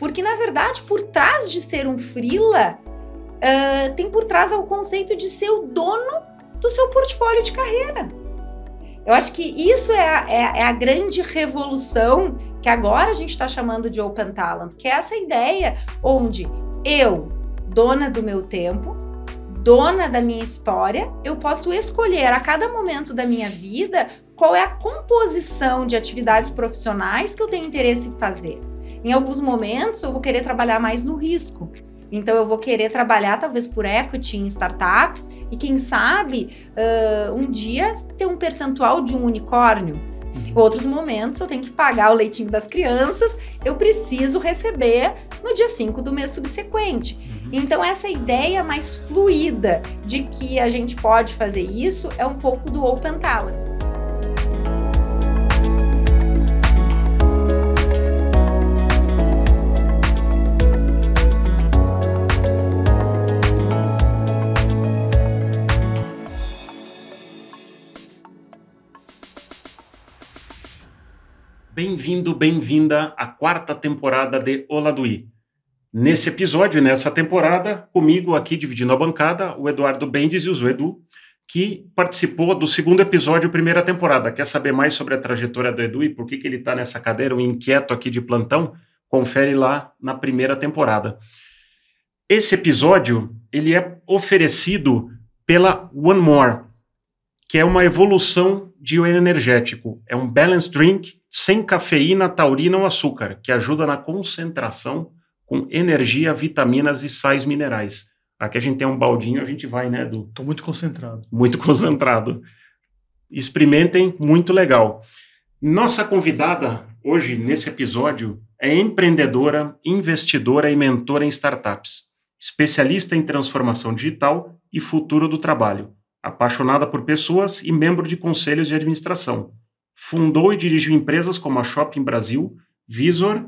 Porque, na verdade, por trás de ser um freela, uh, tem por trás o conceito de ser o dono do seu portfólio de carreira. Eu acho que isso é a, é, é a grande revolução que agora a gente está chamando de Open Talent, que é essa ideia onde eu, dona do meu tempo, dona da minha história, eu posso escolher a cada momento da minha vida qual é a composição de atividades profissionais que eu tenho interesse em fazer. Em alguns momentos, eu vou querer trabalhar mais no risco. Então, eu vou querer trabalhar talvez por equity em startups e, quem sabe, uh, um dia ter um percentual de um unicórnio. Em uhum. outros momentos, eu tenho que pagar o leitinho das crianças, eu preciso receber no dia 5 do mês subsequente. Uhum. Então, essa ideia mais fluida de que a gente pode fazer isso é um pouco do Open Talent. Bem-vindo, bem-vinda à quarta temporada de Oladuí. Nesse episódio, nessa temporada, comigo aqui dividindo a bancada, o Eduardo Bendes e o Edu, que participou do segundo episódio, primeira temporada. Quer saber mais sobre a trajetória do Edu e por que, que ele está nessa cadeira, um inquieto aqui de plantão? Confere lá na primeira temporada. Esse episódio, ele é oferecido pela One More, que é uma evolução de um energético. É um balance drink sem cafeína, taurina ou açúcar, que ajuda na concentração com energia, vitaminas e sais minerais. Aqui a gente tem um baldinho, a gente vai, né, Edu? Estou muito concentrado. Muito concentrado. Experimentem, muito legal. Nossa convidada hoje, nesse episódio, é empreendedora, investidora e mentora em startups, especialista em transformação digital e futuro do trabalho, apaixonada por pessoas e membro de conselhos de administração fundou e dirigiu empresas como a Shopping Brasil, Visor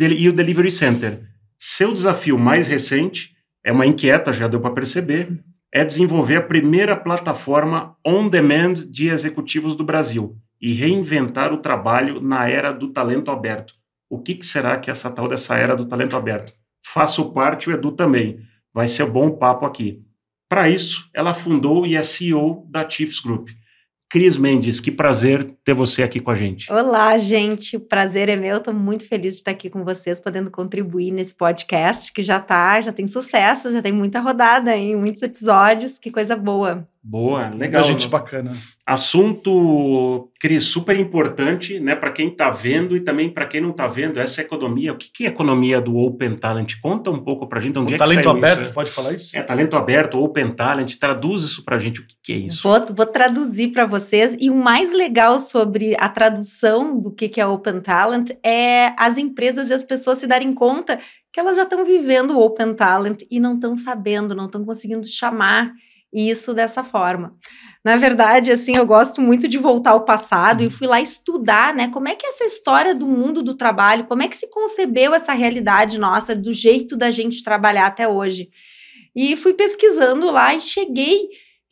e o Delivery Center. Seu desafio mais recente, é uma inquieta, já deu para perceber, é desenvolver a primeira plataforma on-demand de executivos do Brasil e reinventar o trabalho na era do talento aberto. O que, que será que é essa tal dessa era do talento aberto? Faço parte, o Edu também. Vai ser bom papo aqui. Para isso, ela fundou e é CEO da Chiefs Group. Cris Mendes, que prazer ter você aqui com a gente. Olá, gente. O prazer é meu. Estou muito feliz de estar aqui com vocês, podendo contribuir nesse podcast que já tá, já tem sucesso, já tem muita rodada em muitos episódios. Que coisa boa. Boa, legal. Muita gente bacana. Assunto, Cris, super importante, né, para quem está vendo e também para quem não está vendo, essa economia. O que, que é a economia do Open Talent? Conta um pouco para a gente. Onde o é talento aberto, isso? pode falar isso? É, talento aberto, Open Talent. Traduz isso para a gente. O que, que é isso? Vou, vou traduzir para vocês. E o mais legal sobre a tradução do que, que é Open Talent é as empresas e as pessoas se darem conta que elas já estão vivendo o Open Talent e não estão sabendo, não estão conseguindo chamar isso dessa forma. Na verdade, assim, eu gosto muito de voltar ao passado e uhum. fui lá estudar, né, como é que é essa história do mundo do trabalho, como é que se concebeu essa realidade nossa, do jeito da gente trabalhar até hoje. E fui pesquisando lá e cheguei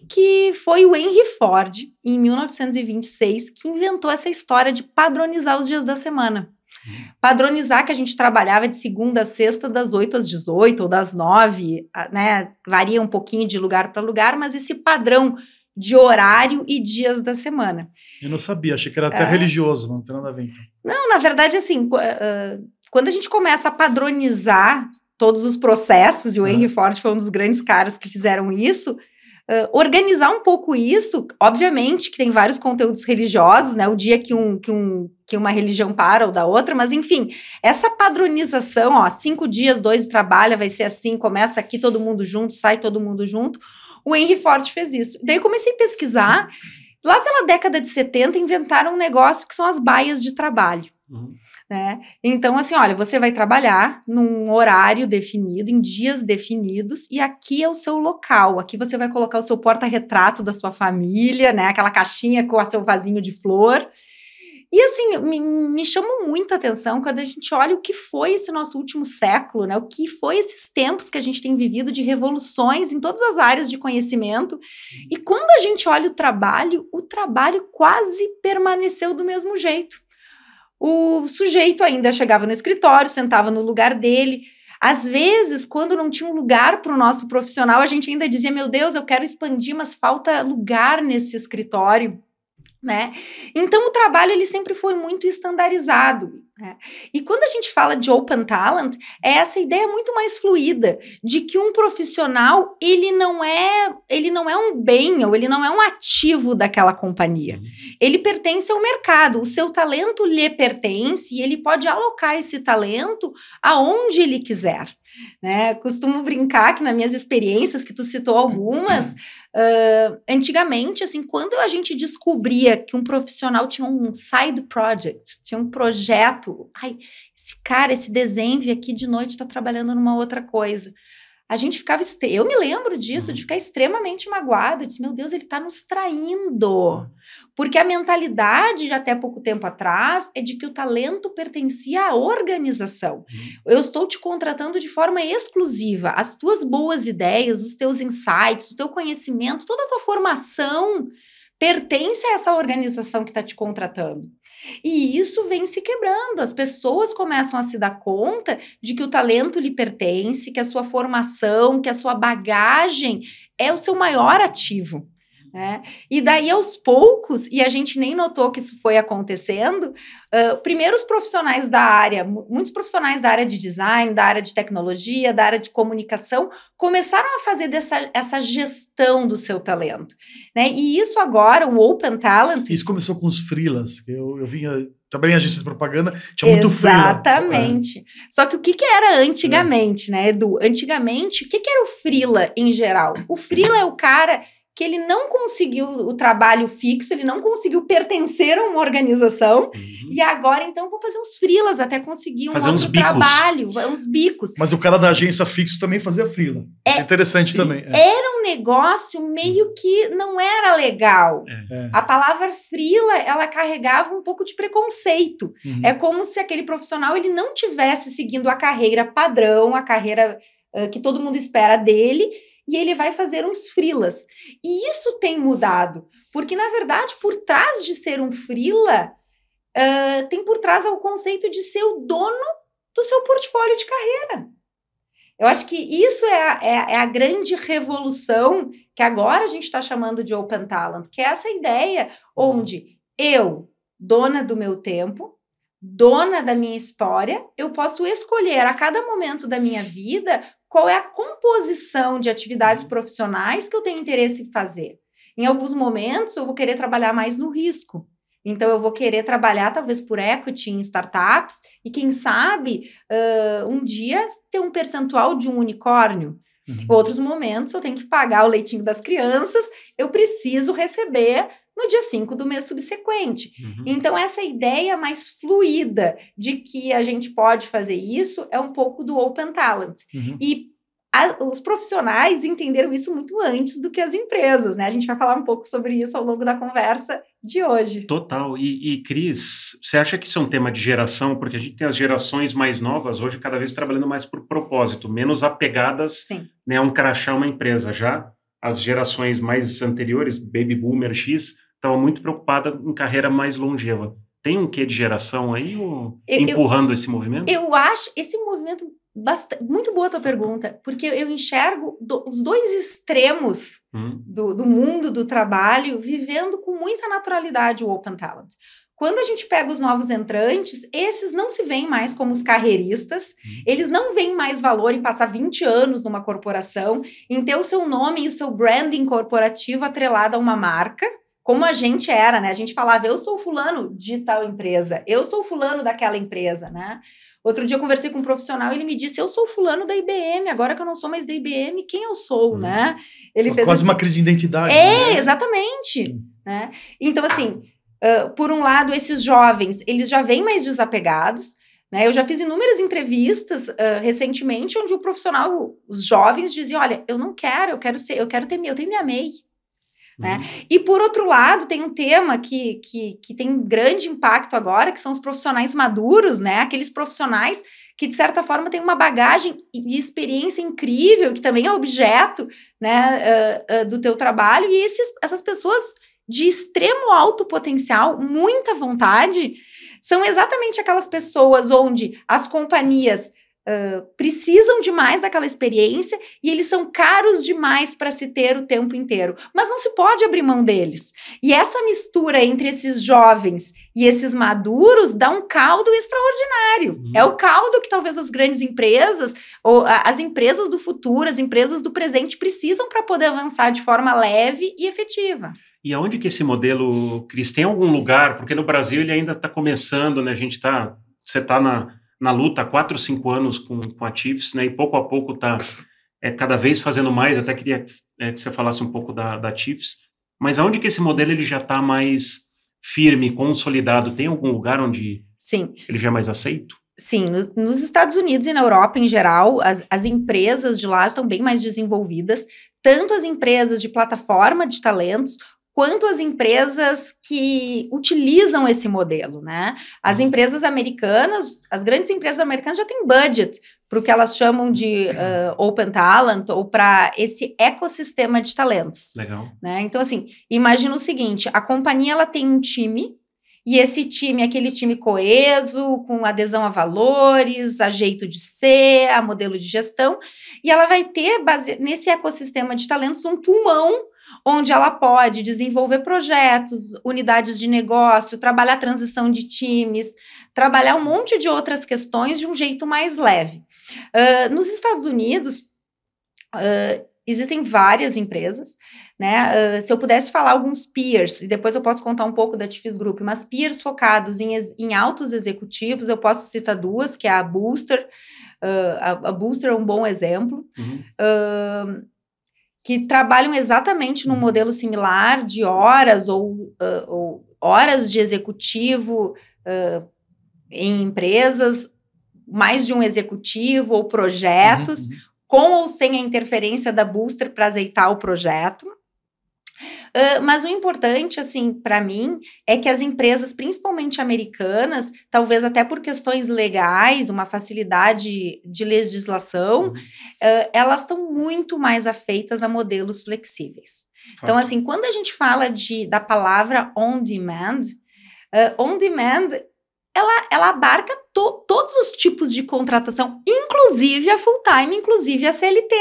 que foi o Henry Ford, em 1926, que inventou essa história de padronizar os dias da semana. Padronizar que a gente trabalhava de segunda a sexta, das 8 às 18 ou das 9, né? Varia um pouquinho de lugar para lugar, mas esse padrão de horário e dias da semana. Eu não sabia, achei que era até é. religioso, não tem nada a ver. Então. Não, na verdade, assim, uh, quando a gente começa a padronizar todos os processos, e o Henry Ford foi um dos grandes caras que fizeram isso, Uh, organizar um pouco isso, obviamente que tem vários conteúdos religiosos, né? O dia que, um, que, um, que uma religião para ou da outra, mas enfim, essa padronização, ó, cinco dias, dois trabalha, vai ser assim, começa aqui todo mundo junto, sai todo mundo junto. O Henry Ford fez isso. Daí eu comecei a pesquisar. Lá pela década de 70, inventaram um negócio que são as baias de trabalho. Uhum. Né? Então, assim, olha, você vai trabalhar num horário definido, em dias definidos, e aqui é o seu local. Aqui você vai colocar o seu porta-retrato da sua família, né? Aquela caixinha com o seu vasinho de flor. E assim, me, me chama muita atenção quando a gente olha o que foi esse nosso último século, né? O que foi esses tempos que a gente tem vivido de revoluções em todas as áreas de conhecimento. E quando a gente olha o trabalho, o trabalho quase permaneceu do mesmo jeito. o sujeito ainda chegava no escritório, sentava no lugar dele. Às vezes, quando não tinha um lugar para o nosso profissional, a gente ainda dizia: Meu Deus, eu quero expandir, mas falta lugar nesse escritório. Né? Então o trabalho ele sempre foi muito estandarizado. Né? E quando a gente fala de open talent, é essa ideia muito mais fluida de que um profissional ele não é ele não é um bem ou ele não é um ativo daquela companhia. Uhum. Ele pertence ao mercado. O seu talento lhe pertence e ele pode alocar esse talento aonde ele quiser. Né? Costumo brincar que nas minhas experiências, que tu citou algumas, uh, antigamente, assim, quando a gente descobria que um profissional tinha um side project, tinha um projeto, ai, esse cara, esse desenho aqui de noite está trabalhando numa outra coisa a gente ficava. Eu me lembro disso, de uhum. ficar extremamente magoada. Eu disse, meu Deus, ele está nos traindo. Uhum. Porque a mentalidade de até pouco tempo atrás é de que o talento pertencia à organização. Uhum. Eu estou te contratando de forma exclusiva. As tuas boas ideias, os teus insights, o teu conhecimento, toda a tua formação pertence a essa organização que está te contratando. E isso vem se quebrando. As pessoas começam a se dar conta de que o talento lhe pertence, que a sua formação, que a sua bagagem é o seu maior ativo. Né? E daí, aos poucos, e a gente nem notou que isso foi acontecendo, uh, primeiro os profissionais da área, muitos profissionais da área de design, da área de tecnologia, da área de comunicação, começaram a fazer dessa, essa gestão do seu talento. Né? E isso agora, o Open Talent... Isso começou com os freelas, que eu, eu vinha também em agência de propaganda, tinha muito frio. Exatamente. É. Só que o que, que era antigamente, é. né, Edu? Antigamente, o que, que era o freela em geral? O freela é o cara que ele não conseguiu o trabalho fixo, ele não conseguiu pertencer a uma organização, uhum. e agora então vou fazer uns frilas até conseguir um fazer outro trabalho, uns bicos. Mas o cara da agência fixo também fazia frila. É, Isso é interessante sim. também. É. Era um negócio meio que não era legal. É. A palavra frila, ela carregava um pouco de preconceito. Uhum. É como se aquele profissional ele não tivesse seguindo a carreira padrão, a carreira uh, que todo mundo espera dele, e ele vai fazer uns frilas. E isso tem mudado, porque na verdade, por trás de ser um frila, uh, tem por trás o conceito de ser o dono do seu portfólio de carreira. Eu acho que isso é a, é, é a grande revolução que agora a gente está chamando de Open Talent, que é essa ideia onde eu, dona do meu tempo, dona da minha história, eu posso escolher a cada momento da minha vida qual é a composição de atividades uhum. profissionais que eu tenho interesse em fazer. Em alguns momentos, eu vou querer trabalhar mais no risco. Então, eu vou querer trabalhar, talvez, por equity em startups e, quem sabe, uh, um dia ter um percentual de um unicórnio. Uhum. Outros momentos, eu tenho que pagar o leitinho das crianças, eu preciso receber no dia 5 do mês subsequente. Uhum. Então, essa ideia mais fluida de que a gente pode fazer isso é um pouco do Open Talent. Uhum. E a, os profissionais entenderam isso muito antes do que as empresas, né? A gente vai falar um pouco sobre isso ao longo da conversa de hoje. Total. E, e Cris, você acha que isso é um tema de geração? Porque a gente tem as gerações mais novas hoje cada vez trabalhando mais por propósito, menos apegadas Sim. né, a um crachá, uma empresa. Já as gerações mais anteriores, Baby Boomer X, estava muito preocupada em carreira mais longeva. Tem um quê de geração aí ou eu, empurrando eu, esse movimento? Eu acho esse movimento bastante, muito boa a tua pergunta, porque eu enxergo do, os dois extremos hum. do, do mundo do trabalho vivendo com muita naturalidade o Open Talent. Quando a gente pega os novos entrantes, esses não se veem mais como os carreiristas, uhum. eles não veem mais valor em passar 20 anos numa corporação, em ter o seu nome e o seu branding corporativo atrelado a uma marca como a gente era, né? A gente falava, eu sou fulano de tal empresa, eu sou fulano daquela empresa, né? Outro dia eu conversei com um profissional e ele me disse, eu sou fulano da IBM, agora que eu não sou mais da IBM, quem eu sou, hum. né? Ele fez Quase assim, uma crise de identidade. É, né? exatamente. Hum. Né? Então, assim, uh, por um lado, esses jovens, eles já vêm mais desapegados, né? Eu já fiz inúmeras entrevistas uh, recentemente onde o profissional, os jovens diziam, olha, eu não quero, eu quero ser, eu quero ter, eu tenho minha MEI, né? Uhum. E por outro lado, tem um tema que, que, que tem grande impacto agora, que são os profissionais maduros, né? Aqueles profissionais que, de certa forma, têm uma bagagem de experiência incrível, que também é objeto né, uh, uh, do teu trabalho, e esses, essas pessoas de extremo alto potencial, muita vontade, são exatamente aquelas pessoas onde as companhias Uh, precisam demais daquela experiência e eles são caros demais para se ter o tempo inteiro. Mas não se pode abrir mão deles. E essa mistura entre esses jovens e esses maduros dá um caldo extraordinário. Uhum. É o caldo que talvez as grandes empresas, ou as empresas do futuro, as empresas do presente precisam para poder avançar de forma leve e efetiva. E aonde que esse modelo, Cris, tem algum lugar? Porque no Brasil ele ainda está começando, né? A gente está. Você está na na luta há quatro, cinco anos com, com a Chiefs, né? E pouco a pouco está é, cada vez fazendo mais. Até queria é, que você falasse um pouco da, da Chiefs. Mas aonde que esse modelo ele já está mais firme, consolidado? Tem algum lugar onde Sim. ele já é mais aceito? Sim, no, nos Estados Unidos e na Europa em geral, as, as empresas de lá estão bem mais desenvolvidas, tanto as empresas de plataforma de talentos, quanto as empresas que utilizam esse modelo, né? As uhum. empresas americanas, as grandes empresas americanas já têm budget para o que elas chamam de uh, Open Talent ou para esse ecossistema de talentos. Legal. Né? Então, assim, imagina o seguinte: a companhia ela tem um time e esse time é aquele time coeso, com adesão a valores, a jeito de ser, a modelo de gestão, e ela vai ter base, nesse ecossistema de talentos um pulmão onde ela pode desenvolver projetos, unidades de negócio, trabalhar transição de times, trabalhar um monte de outras questões de um jeito mais leve. Uh, nos Estados Unidos, uh, existem várias empresas, né? Uh, se eu pudesse falar alguns peers, e depois eu posso contar um pouco da Tifis Group, mas peers focados em, em altos executivos, eu posso citar duas, que é a Booster, a, a, Booster é um bom exemplo. Uhum que trabalham exatamente num uhum. modelo similar de horas ou, uh, ou horas de executivo uh, em empresas, mais de um executivo ou projetos, uhum. com ou sem a interferência da Booster para azeitar o projeto. Uh, mas o importante, assim, para mim, é que as empresas, principalmente americanas, talvez até por questões legais, uma facilidade de legislação, uh, elas estão muito mais afeitas a modelos flexíveis. Então, assim, quando a gente fala de, da palavra on demand, uh, on demand ela, ela abarca to, todos os tipos de contratação, inclusive a full time, inclusive a CLT.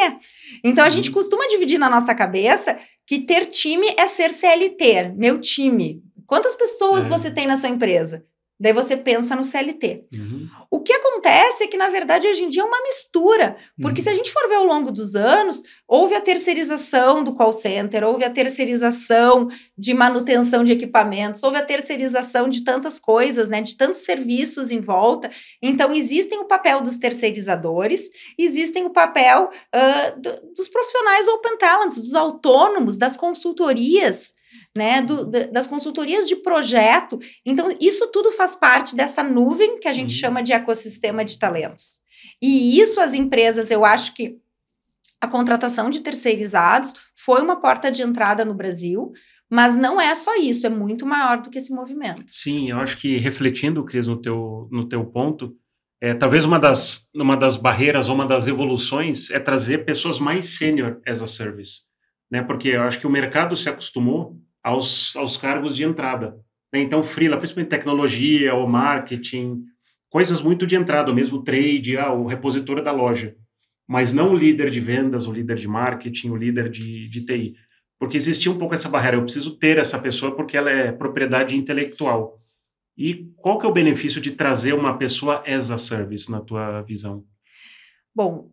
Então a gente uhum. costuma dividir na nossa cabeça que ter time é ser CLT, meu time. Quantas pessoas é. você tem na sua empresa? Daí você pensa no CLT. Uhum. O que acontece é que, na verdade, hoje em dia é uma mistura. Porque uhum. se a gente for ver ao longo dos anos, houve a terceirização do call center, houve a terceirização de manutenção de equipamentos, houve a terceirização de tantas coisas, né? De tantos serviços em volta. Então, existem o papel dos terceirizadores, existem o papel uh, do, dos profissionais open talents, dos autônomos, das consultorias né, do, das consultorias de projeto. Então, isso tudo faz parte dessa nuvem que a gente uhum. chama de ecossistema de talentos. E isso as empresas, eu acho que a contratação de terceirizados foi uma porta de entrada no Brasil, mas não é só isso, é muito maior do que esse movimento. Sim, eu acho que refletindo, Cris, no teu, no teu ponto, é, talvez uma das, uma das barreiras ou uma das evoluções é trazer pessoas mais sênior as a service, né? Porque eu acho que o mercado se acostumou aos, aos cargos de entrada. Né? Então, freela, principalmente tecnologia ou marketing, coisas muito de entrada, mesmo trade, ah, o repositor da loja, mas não o líder de vendas, o líder de marketing, o líder de, de TI. Porque existia um pouco essa barreira, eu preciso ter essa pessoa porque ela é propriedade intelectual. E qual que é o benefício de trazer uma pessoa as a service, na tua visão? Bom,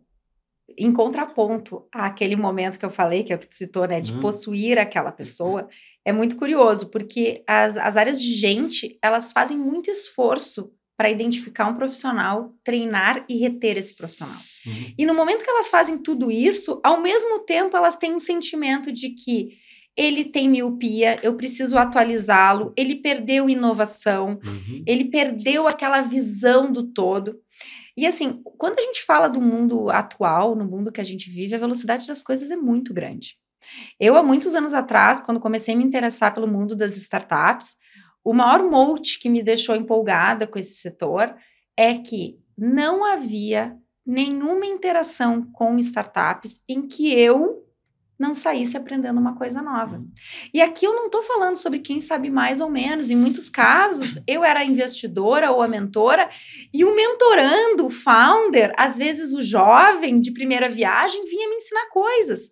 em contraponto àquele momento que eu falei, que é o que tu citou, né, de hum. possuir aquela pessoa, é muito curioso, porque as, as áreas de gente, elas fazem muito esforço para identificar um profissional, treinar e reter esse profissional. Uhum. E no momento que elas fazem tudo isso, ao mesmo tempo elas têm um sentimento de que ele tem miopia, eu preciso atualizá-lo, ele perdeu inovação, uhum. ele perdeu aquela visão do todo. E assim, quando a gente fala do mundo atual, no mundo que a gente vive, a velocidade das coisas é muito grande. Eu, há muitos anos atrás, quando comecei a me interessar pelo mundo das startups, o maior mote que me deixou empolgada com esse setor é que não havia nenhuma interação com startups em que eu não saísse aprendendo uma coisa nova. E aqui eu não estou falando sobre quem sabe mais ou menos. Em muitos casos, eu era a investidora ou a mentora, e o mentorando, o founder, às vezes o jovem de primeira viagem, vinha me ensinar coisas.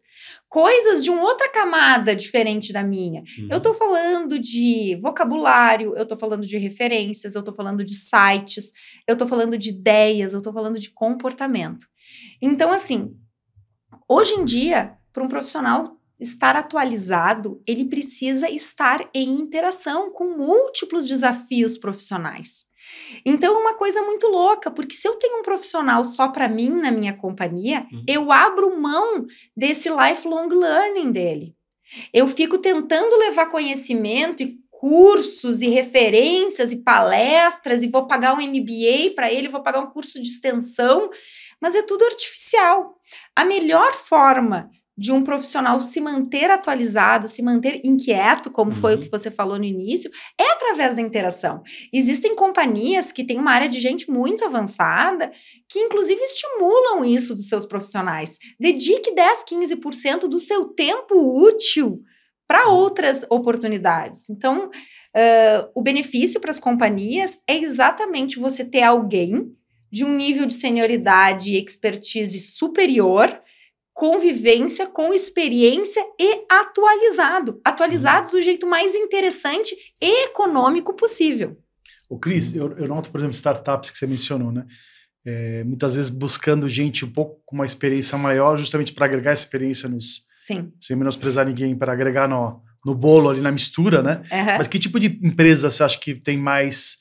Coisas de uma outra camada diferente da minha. Uhum. Eu estou falando de vocabulário, eu estou falando de referências, eu estou falando de sites, eu estou falando de ideias, eu estou falando de comportamento. Então, assim, hoje em dia, para um profissional estar atualizado, ele precisa estar em interação com múltiplos desafios profissionais. Então, é uma coisa muito louca, porque se eu tenho um profissional só para mim na minha companhia, Uhum. eu abro mão desse lifelong learning dele. Eu fico tentando levar conhecimento e cursos e referências e palestras e vou pagar um MBA para ele, vou pagar um curso de extensão, mas é tudo artificial. A melhor forma de um profissional se manter atualizado, se manter inquieto, como foi o Uhum. que você falou no início, é através da interação. Existem companhias que têm uma área de gente muito avançada que, inclusive, estimulam isso dos seus profissionais. Dedique 10, 15% do seu tempo útil para outras oportunidades. Então, uh, o benefício para as companhias é exatamente você ter alguém de um nível de senioridade e expertise superior convivência com experiência e atualizado. Atualizado do jeito mais interessante e econômico possível. O Cris, eu, eu noto, por exemplo, startups que você mencionou, né? É, muitas vezes buscando gente um pouco com uma experiência maior, justamente para agregar experiência nos. Sim. Sem menosprezar ninguém, para agregar no, no bolo ali na mistura, né? Uhum. Mas que tipo de empresa você acha que tem mais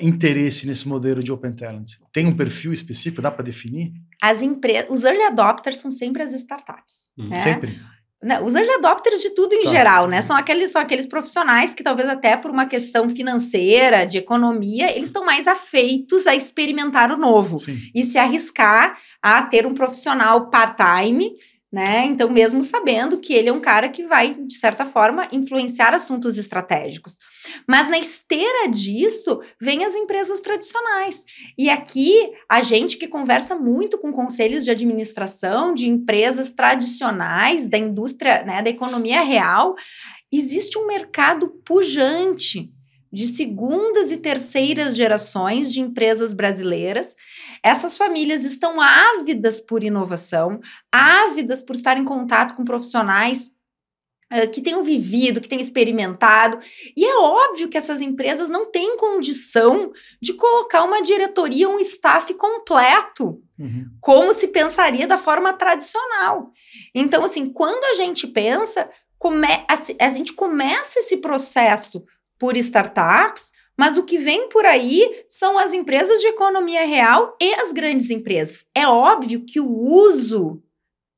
interesse nesse modelo de Open Talent? Tem um perfil específico? Dá para definir? As empresas, os early adopters são sempre as startups. Uhum. né? Sempre. Não, os early adopters de tudo em Tá. geral, né? São aqueles, são aqueles profissionais que talvez até por uma questão financeira, de economia, eles estão mais afeitos a experimentar o novo Sim. e se arriscar a ter um profissional part-time, né? Então, mesmo sabendo que ele é um cara que vai, de certa forma, influenciar assuntos estratégicos. Mas na esteira disso, vem as empresas tradicionais. E aqui, a gente que conversa muito com conselhos de administração de empresas tradicionais, da indústria, né, da economia real, existe um mercado pujante de segundas e terceiras gerações de empresas brasileiras. Essas famílias estão ávidas por inovação, ávidas por estar em contato com profissionais uh, que tenham vivido, que tenham experimentado. E é óbvio que essas empresas não têm condição de colocar uma diretoria, um staff completo Uhum. como se pensaria da forma tradicional. Então, assim, quando a gente pensa, come a, a gente começa esse processo por startups, mas o que vem por aí são as empresas de economia real e as grandes empresas. É óbvio que o uso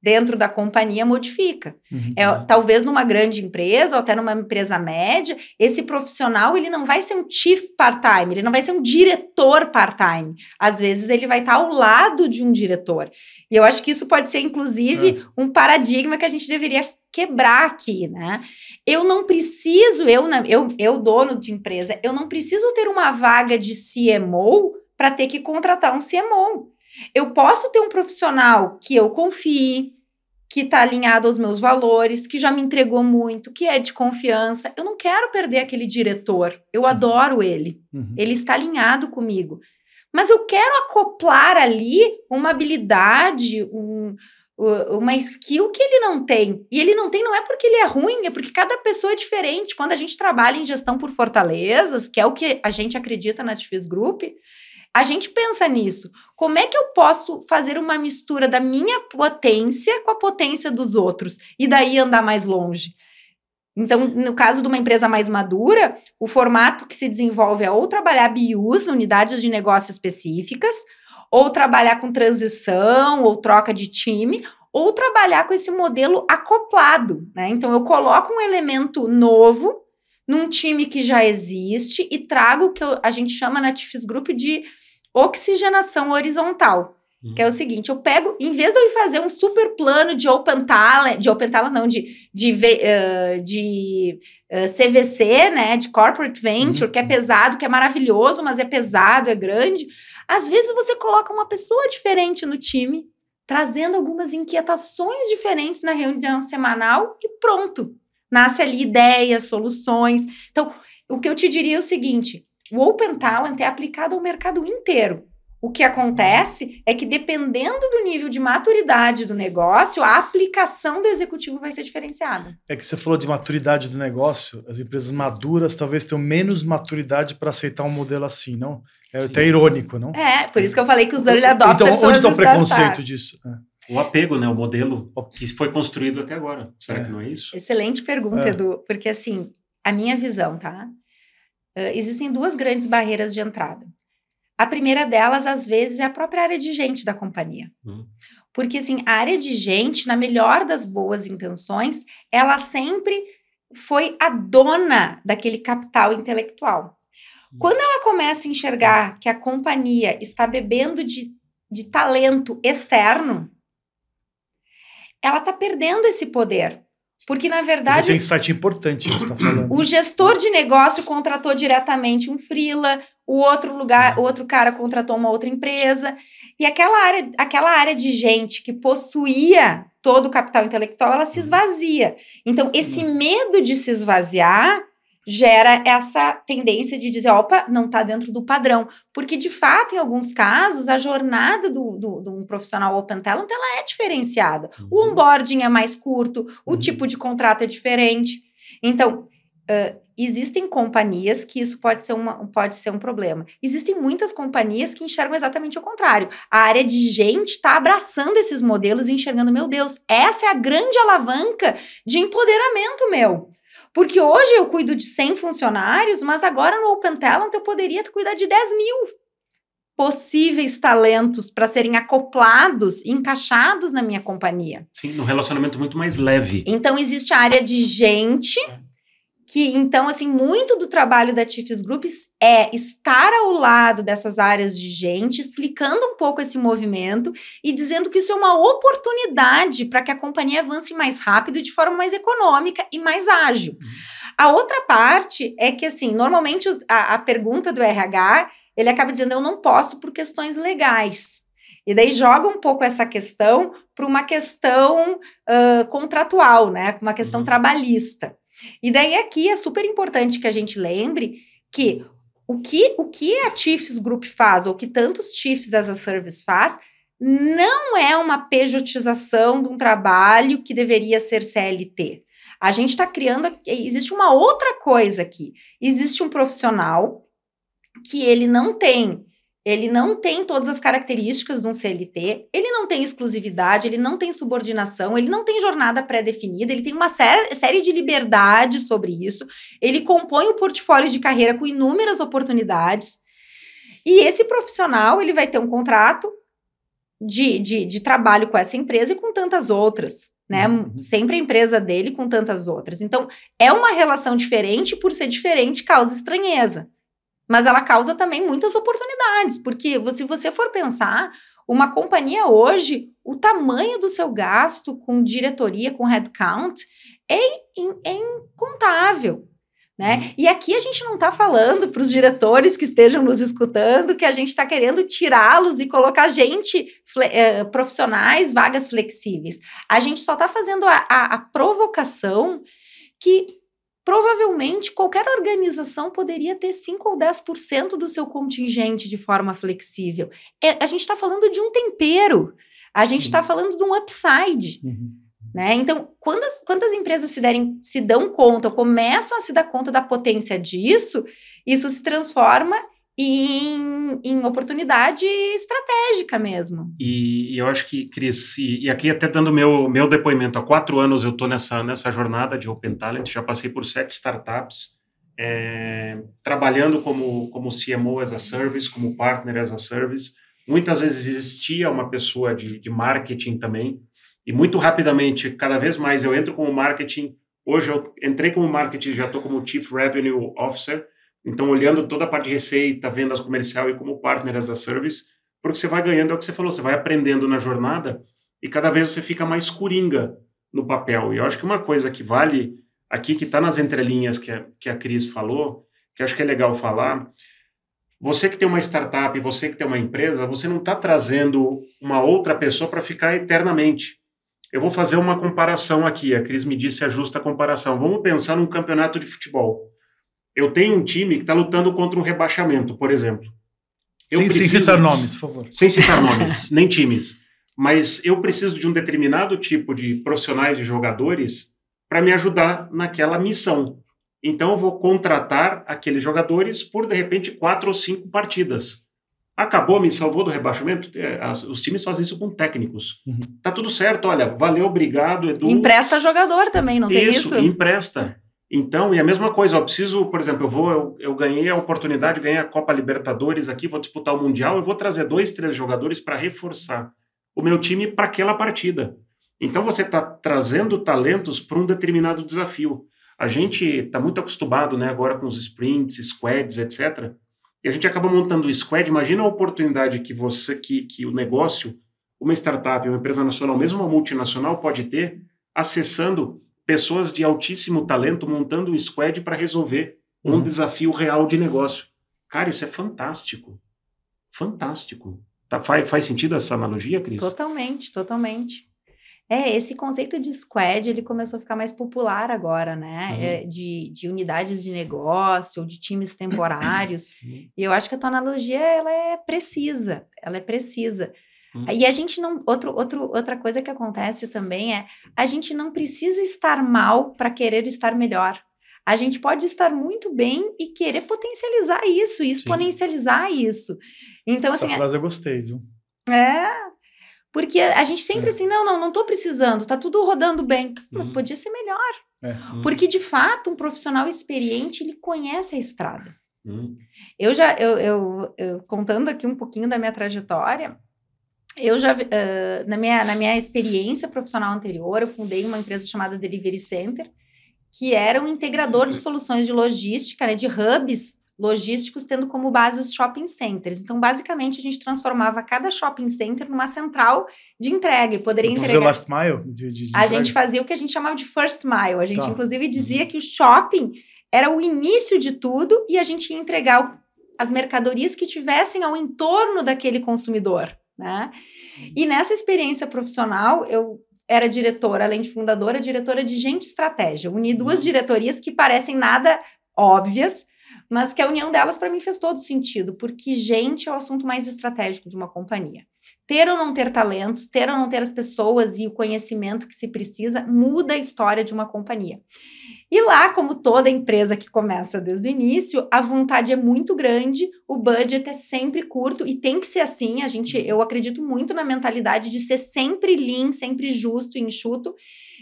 dentro da companhia modifica. Uhum. É, talvez numa grande empresa ou até numa empresa média, esse profissional ele não vai ser um chief part-time, ele não vai ser um diretor part-time. Às vezes ele vai estar ao lado de um diretor. E eu acho que isso pode ser, inclusive, um paradigma que a gente deveria quebrar aqui, né? Eu não preciso, eu, eu, eu dono de empresa, eu não preciso ter uma vaga de CMO para ter que contratar um CMO. Eu posso ter um profissional que eu confie, que está alinhado aos meus valores, que já me entregou muito, que é de confiança. Eu não quero perder aquele diretor. Eu adoro ele. Uhum. Ele está alinhado comigo. Mas eu quero acoplar ali uma habilidade, um, uma skill que ele não tem. E ele não tem não é porque ele é ruim, é porque cada pessoa é diferente. Quando a gente trabalha em gestão por fortalezas, que é o que a gente acredita na Tifis Group, a gente pensa nisso. Como é que eu posso fazer uma mistura da minha potência com a potência dos outros e daí andar mais longe? Então, no caso de uma empresa mais madura, o formato que se desenvolve é ou trabalhar BUs, unidades de negócio específicas, ou trabalhar com transição ou troca de time, ou trabalhar com esse modelo acoplado, né? Então, eu coloco um elemento novo num time que já existe e trago o que a gente chama na Tifis Group de oxigenação horizontal. Uhum. Que é o seguinte, eu pego, em vez de eu fazer um super plano de open talent, de open talent não, de, de, uh, de uh, CVC, né, de corporate venture, uhum. que é pesado, que é maravilhoso, mas é pesado, é grande. Às vezes você coloca uma pessoa diferente no time trazendo algumas inquietações diferentes na reunião semanal e pronto. Nasce ali ideias, soluções. Então, o que eu te diria é o seguinte: o Open Talent é aplicado ao mercado inteiro. O que acontece é que, dependendo do nível de maturidade do negócio, a aplicação do executivo vai ser diferenciada. É que você falou de maturidade do negócio, as empresas maduras talvez tenham menos maturidade para aceitar um modelo assim, não? É Sim. até irônico, não? É, por isso que eu falei que os early adopters então, são onde está o preconceito disso? É. O apego, né? O modelo que foi construído até agora. Será é. que não é isso? Excelente pergunta, é. Edu. Porque, assim, a minha visão, tá? Uh, existem duas grandes barreiras de entrada. A primeira delas, às vezes, é a própria área de gente da companhia. Hum. Porque, assim, a área de gente, na melhor das boas intenções, ela sempre foi a dona daquele capital intelectual. Hum. Quando ela começa a enxergar que a companhia está bebendo de, de talento externo, ela está perdendo esse poder. Porque, na verdade. Tem insight importante que você está falando. O gestor de negócio contratou diretamente um freela, o outro lugar, o outro cara contratou uma outra empresa. E aquela área, aquela área de gente que possuía todo o capital intelectual, ela se esvazia. Então, esse uhum. medo de se esvaziar gera essa tendência de dizer, opa, não está dentro do padrão. Porque, de fato, em alguns casos, a jornada do, do, do um profissional Open Talent ela é diferenciada. Uhum. O onboarding é mais curto, o uhum. tipo de contrato é diferente. Então, uh, existem companhias que isso pode ser, uma, pode ser um problema. Existem muitas companhias que enxergam exatamente o contrário. A área de gente está abraçando esses modelos e enxergando, meu Deus, essa é a grande alavanca de empoderamento meu. Porque hoje eu cuido de 100 funcionários, mas agora no Open Talent eu poderia cuidar de 10 mil possíveis talentos para serem acoplados, encaixados na minha companhia. Sim, num relacionamento muito mais leve. Então existe a área de gente é que então assim muito do trabalho da Chiefs Groups é estar ao lado dessas áreas de gente, explicando um pouco esse movimento e dizendo que isso é uma oportunidade para que a companhia avance mais rápido de forma mais econômica e mais ágil. Uhum. A outra parte é que assim, normalmente a, a pergunta do RH, ele acaba dizendo eu não posso por questões legais. E daí joga um pouco essa questão para uma questão uh, contratual, né? Uma questão uhum. trabalhista. E daí aqui é super importante que a gente lembre que o que, o que a Chiefs Group faz, ou que tantos Chiefs as a Service faz, não é uma pejotização de um trabalho que deveria ser CLT. A gente está criando. Existe uma outra coisa aqui. Existe um profissional que ele não tem ele não tem todas as características de um CLT, ele não tem exclusividade, ele não tem subordinação, ele não tem jornada pré-definida, ele tem uma sé série de liberdades sobre isso, ele compõe o portfólio de carreira com inúmeras oportunidades. E esse profissional, ele vai ter um contrato de, de, de trabalho com essa empresa e com tantas outras. Né? Uhum. Sempre a empresa dele com tantas outras. Então, é uma relação diferente, por ser diferente, causa estranheza mas ela causa também muitas oportunidades, porque se você for pensar, uma companhia hoje, o tamanho do seu gasto com diretoria, com headcount, é, é incontável. Né? Uhum. E aqui a gente não está falando para os diretores que estejam nos escutando que a gente está querendo tirá-los e colocar gente, eh, profissionais, vagas flexíveis. A gente só está fazendo a, a, a provocação que Provavelmente qualquer organização poderia ter 5 ou 10% do seu contingente de forma flexível. É, a gente está falando de um tempero, a gente está uhum. falando de um upside. Uhum. Né? Então, quando as, quando as empresas se, derem, se dão conta, começam a se dar conta da potência disso, isso se transforma em, em oportunidade estratégica mesmo. E, e, eu acho que, Cris, e, e, aqui até dando meu, meu depoimento, há quatro anos eu estou nessa, nessa jornada de Open Talent, já passei por sete startups, é, trabalhando como, como CMO as a Service, como Partner as a Service. Muitas vezes existia uma pessoa de, de marketing também, e muito rapidamente, cada vez mais eu entro como marketing. Hoje eu entrei como marketing, já estou como Chief Revenue Officer, então, olhando toda a parte de receita, vendas comercial e como partner as a service, porque você vai ganhando, é o que você falou, você vai aprendendo na jornada e cada vez você fica mais coringa no papel. E eu acho que uma coisa que vale aqui, que está nas entrelinhas que a, que a Cris falou, que acho que é legal falar, Você que tem uma startup, você que tem uma empresa, você não está trazendo uma outra pessoa para ficar eternamente. Eu vou fazer uma comparação aqui. A Cris me disse a justa comparação. Vamos pensar num campeonato de futebol. Eu tenho um time que está lutando contra um rebaixamento, por exemplo. Sem, preciso, sem, citar nomes, por favor. Sem citar nomes, nem times. Mas eu preciso de um determinado tipo de profissionais de jogadores para me ajudar naquela missão. Então eu vou contratar aqueles jogadores por de repente quatro ou cinco partidas. Acabou, me salvou do rebaixamento? É, os times fazem isso com técnicos. Uhum. Tá tudo certo, olha, valeu, obrigado, Edu. Empresta jogador também, não tem isso? Isso, empresta. Então, e a mesma coisa, eu preciso, por exemplo, eu vou, eu, eu ganhei a oportunidade, ganhei a Copa Libertadores aqui, vou disputar o Mundial, eu vou trazer dois, três jogadores para reforçar o meu time para aquela partida. Então você está trazendo talentos para um determinado desafio. A gente está muito acostumado, né, agora com os sprints, squads, etc. E a gente acaba montando o squad. Imagina a oportunidade que você, que, que o negócio, uma startup, uma empresa nacional, mesmo uma multinacional, pode ter, acessando pessoas de altíssimo talento, montando um squad para resolver um uhum. desafio real de negócio. Cara, isso é fantástico. Fantástico. Tá, faz, faz sentido essa analogia, Cris? Totalmente, totalmente. É, esse conceito de squad, ele começou a ficar mais popular agora, né? Uhum. É, de, de unidades de negócio, ou de times temporários. Uhum. E eu acho que a tua analogia, ela é precisa, ela é precisa. Uhum. E a gente não. Outro, outro, outra coisa que acontece também é a gente não precisa estar mal para querer estar melhor. A gente pode estar muito bem e querer potencializar isso, e exponencializar Sim. isso. Então, Essa assim. frase eu gostei, viu? É, porque a gente sempre é. assim, não, não, não tô precisando, tá tudo rodando bem. Mas uhum. podia ser melhor. É. Uhum. Porque, de fato, um profissional experiente, ele conhece a estrada. Uhum. Eu já, eu, eu, eu, contando aqui um pouquinho da minha trajetória, eu já, uh, na, minha, na minha experiência profissional anterior, eu fundei uma empresa chamada Delivery Center, que era um integrador de soluções de logística, né, de hubs logísticos, tendo como base os shopping centers. Então, basicamente, a gente transformava cada shopping center numa central de entrega e poderia entregar. Fazer last mile? De, de, de a gente fazia o que a gente chamava de first mile. A gente, tá. inclusive, dizia uhum. que o shopping era o início de tudo e a gente ia entregar as mercadorias que tivessem ao entorno daquele consumidor. Né? E nessa experiência profissional, eu era diretora, além de fundadora, diretora de gente estratégia. Uni duas uhum. diretorias que parecem nada óbvias, mas que a união delas para mim fez todo sentido, porque gente é o assunto mais estratégico de uma companhia. Ter ou não ter talentos, ter ou não ter as pessoas e o conhecimento que se precisa muda a história de uma companhia. E lá, como toda empresa que começa desde o início, a vontade é muito grande, o budget é sempre curto e tem que ser assim. A gente, eu acredito muito na mentalidade de ser sempre lean, sempre justo e enxuto.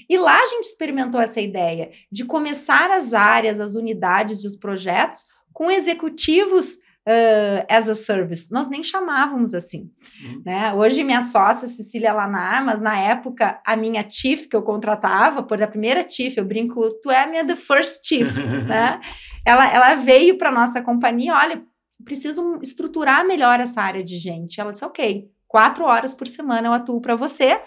E lá a gente experimentou essa ideia de começar as áreas, as unidades e os projetos com executivos uh, as a service. Nós nem chamávamos assim. Uhum. Né? Hoje, minha sócia, Cecília Lanar, mas na época, a minha chief que eu contratava, por a primeira chief, eu brinco, tu é a minha the first chief. né? ela, ela veio para nossa companhia, olha, preciso estruturar melhor essa área de gente. Ela disse, ok, quatro horas por semana eu atuo para você,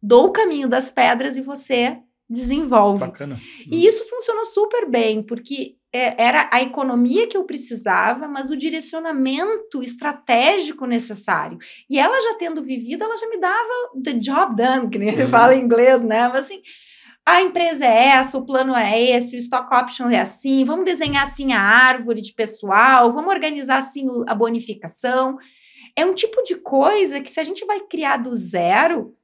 dou o caminho das pedras e você desenvolve. Bacana. E isso funcionou super bem, porque era a economia que eu precisava, mas o direcionamento estratégico necessário. E ela já tendo vivido, ela já me dava the job done, que nem uhum. fala em inglês, né? Mas assim, a empresa é essa, o plano é esse, o stock option é assim, vamos desenhar assim a árvore de pessoal, vamos organizar assim a bonificação. É um tipo de coisa que se a gente vai criar do zero,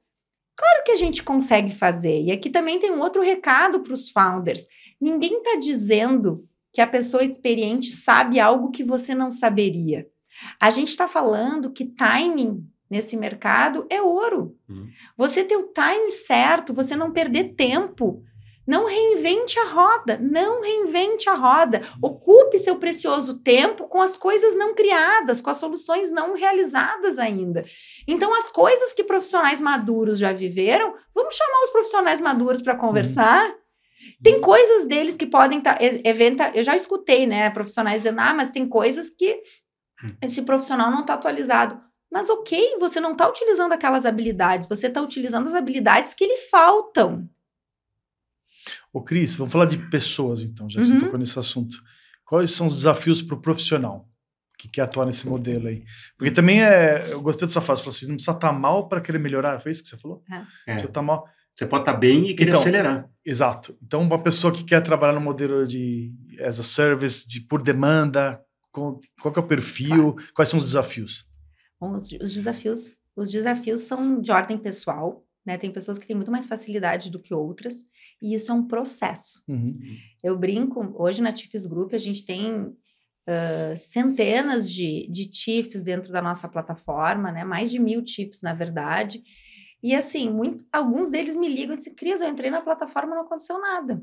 claro que a gente consegue fazer. E aqui também tem um outro recado para os founders. Ninguém está dizendo que a pessoa experiente sabe algo que você não saberia. A gente está falando que timing nesse mercado é ouro. Uhum. Você ter o time certo, você não perder tempo. Não reinvente a roda, não reinvente a roda. Ocupe seu precioso tempo com as coisas não criadas, com as soluções não realizadas ainda. Então, as coisas que profissionais maduros já viveram, vamos chamar os profissionais maduros para conversar. Uhum. Tem coisas deles que podem estar. Tá, eventa, eu já escutei, né? Profissionais dizendo, ah, mas tem coisas que hum. esse profissional não está atualizado. Mas ok, você não está utilizando aquelas habilidades, você está utilizando as habilidades que lhe faltam. Ô, Cris, vamos falar de pessoas, então, já que uhum. você tocou nesse assunto. Quais são os desafios para o profissional? que quer atuar nesse modelo aí. Porque também é. Eu gostei da sua frase, você falou assim, não precisa estar mal para querer melhorar. Foi isso que você falou? É. Precisa estar mal. Você pode estar bem e querer Então, acelerar. Exato. Então, uma pessoa que quer trabalhar no modelo de as a service, de por demanda, qual, qual que é o perfil, quais são os desafios? Bom, os, os desafios, os desafios são de ordem pessoal, né? Tem pessoas que têm muito mais facilidade do que outras, e isso é um processo. Uhum. Eu brinco, hoje na TIFs Group a gente tem ah, centenas de, de TIFs dentro da nossa plataforma, né? Mais de mil TIFs, na verdade. E assim, muito- alguns deles me ligam e dizem, Cris, eu entrei na plataforma e não aconteceu nada.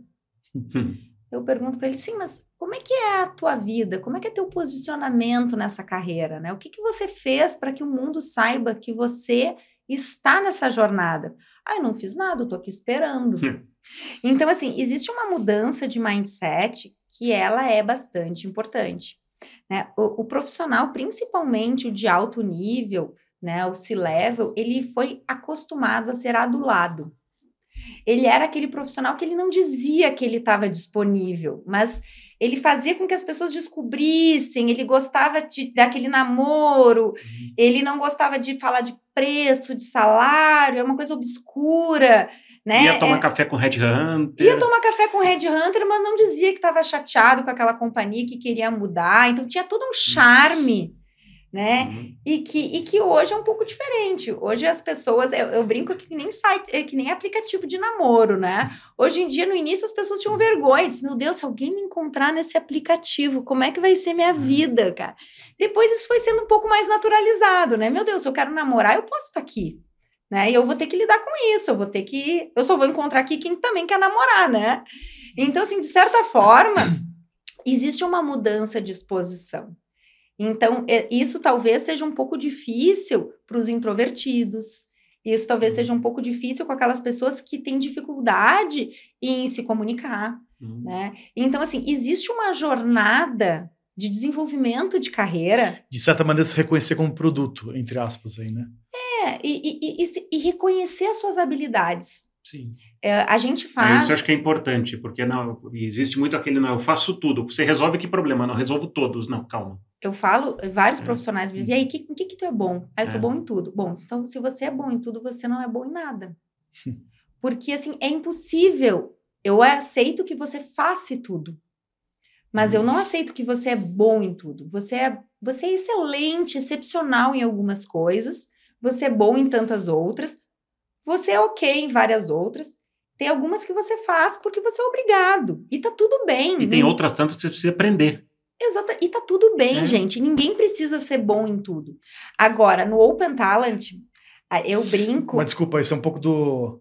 Eu pergunto para ele, sim, mas como é que é a tua vida? Como é que é teu posicionamento nessa carreira, né? O que, que você fez para que o mundo saiba que você está nessa jornada? Ah, eu não fiz nada, eu tô aqui esperando. Então, assim, existe uma mudança de mindset que ela é bastante importante. Né? O, o profissional, principalmente o de alto nível, né, o C-level, ele foi acostumado a ser adulado. Ele era aquele profissional que ele não dizia que ele estava disponível, mas ele fazia com que as pessoas descobrissem, ele gostava de, daquele namoro, ele não gostava de falar de preço, de salário, era uma coisa obscura, né? Ia tomar É- café com Red Hunter. Ia tomar café com o Red Hunter, mas não dizia que estava chateado com aquela companhia, que queria mudar. Então tinha todo um charme, né? Uhum. E que, e que hoje é um pouco diferente. Hoje as pessoas, eu, eu brinco que nem site, é que nem aplicativo de namoro, né? Hoje em dia, no início, as pessoas tinham vergonha. Diz, meu Deus, se alguém me encontrar nesse aplicativo, como é que vai ser minha vida, cara? Depois isso foi sendo um pouco mais naturalizado, né? Meu Deus, se eu quero namorar, eu posso estar aqui. Né? E eu vou ter que lidar com isso, eu vou ter que. Eu só vou encontrar aqui quem também quer namorar, né? Então, assim, de certa forma, existe uma mudança de exposição. Então, é- isso talvez seja um pouco difícil para os introvertidos. Isso talvez seja um pouco difícil com aquelas pessoas que têm dificuldade em se comunicar, Uhum. né? Então, assim, existe uma jornada de desenvolvimento de carreira De certa maneira, se reconhecer como produto, entre aspas, aí, né? é, e, e- e- e e reconhecer as suas habilidades. Sim. É, a gente faz. Isso eu acho que é importante, porque não, existe muito aquele, não, eu faço tudo. Você resolve que problema? Não, resolvo todos. Não, calma. Eu falo, vários É. profissionais me dizem, e aí, que- em que, que tu é bom? Ah, eu sou É. bom em tudo. Bom, então, se você é bom em tudo, você não é bom em nada. Porque, assim, é impossível. Eu aceito que você faça tudo. Mas eu não aceito que você é bom em tudo. Você é, você é excelente, excepcional em algumas coisas. Você é bom em tantas outras. Você é ok em várias outras. Tem algumas que você faz porque você é obrigado. E tá tudo bem. E tem não- outras tantas que você precisa aprender. Exato. E tá tudo bem, É. gente. Ninguém precisa ser bom em tudo. Agora, no Open Talent, eu brinco. Mas desculpa, isso é um pouco do,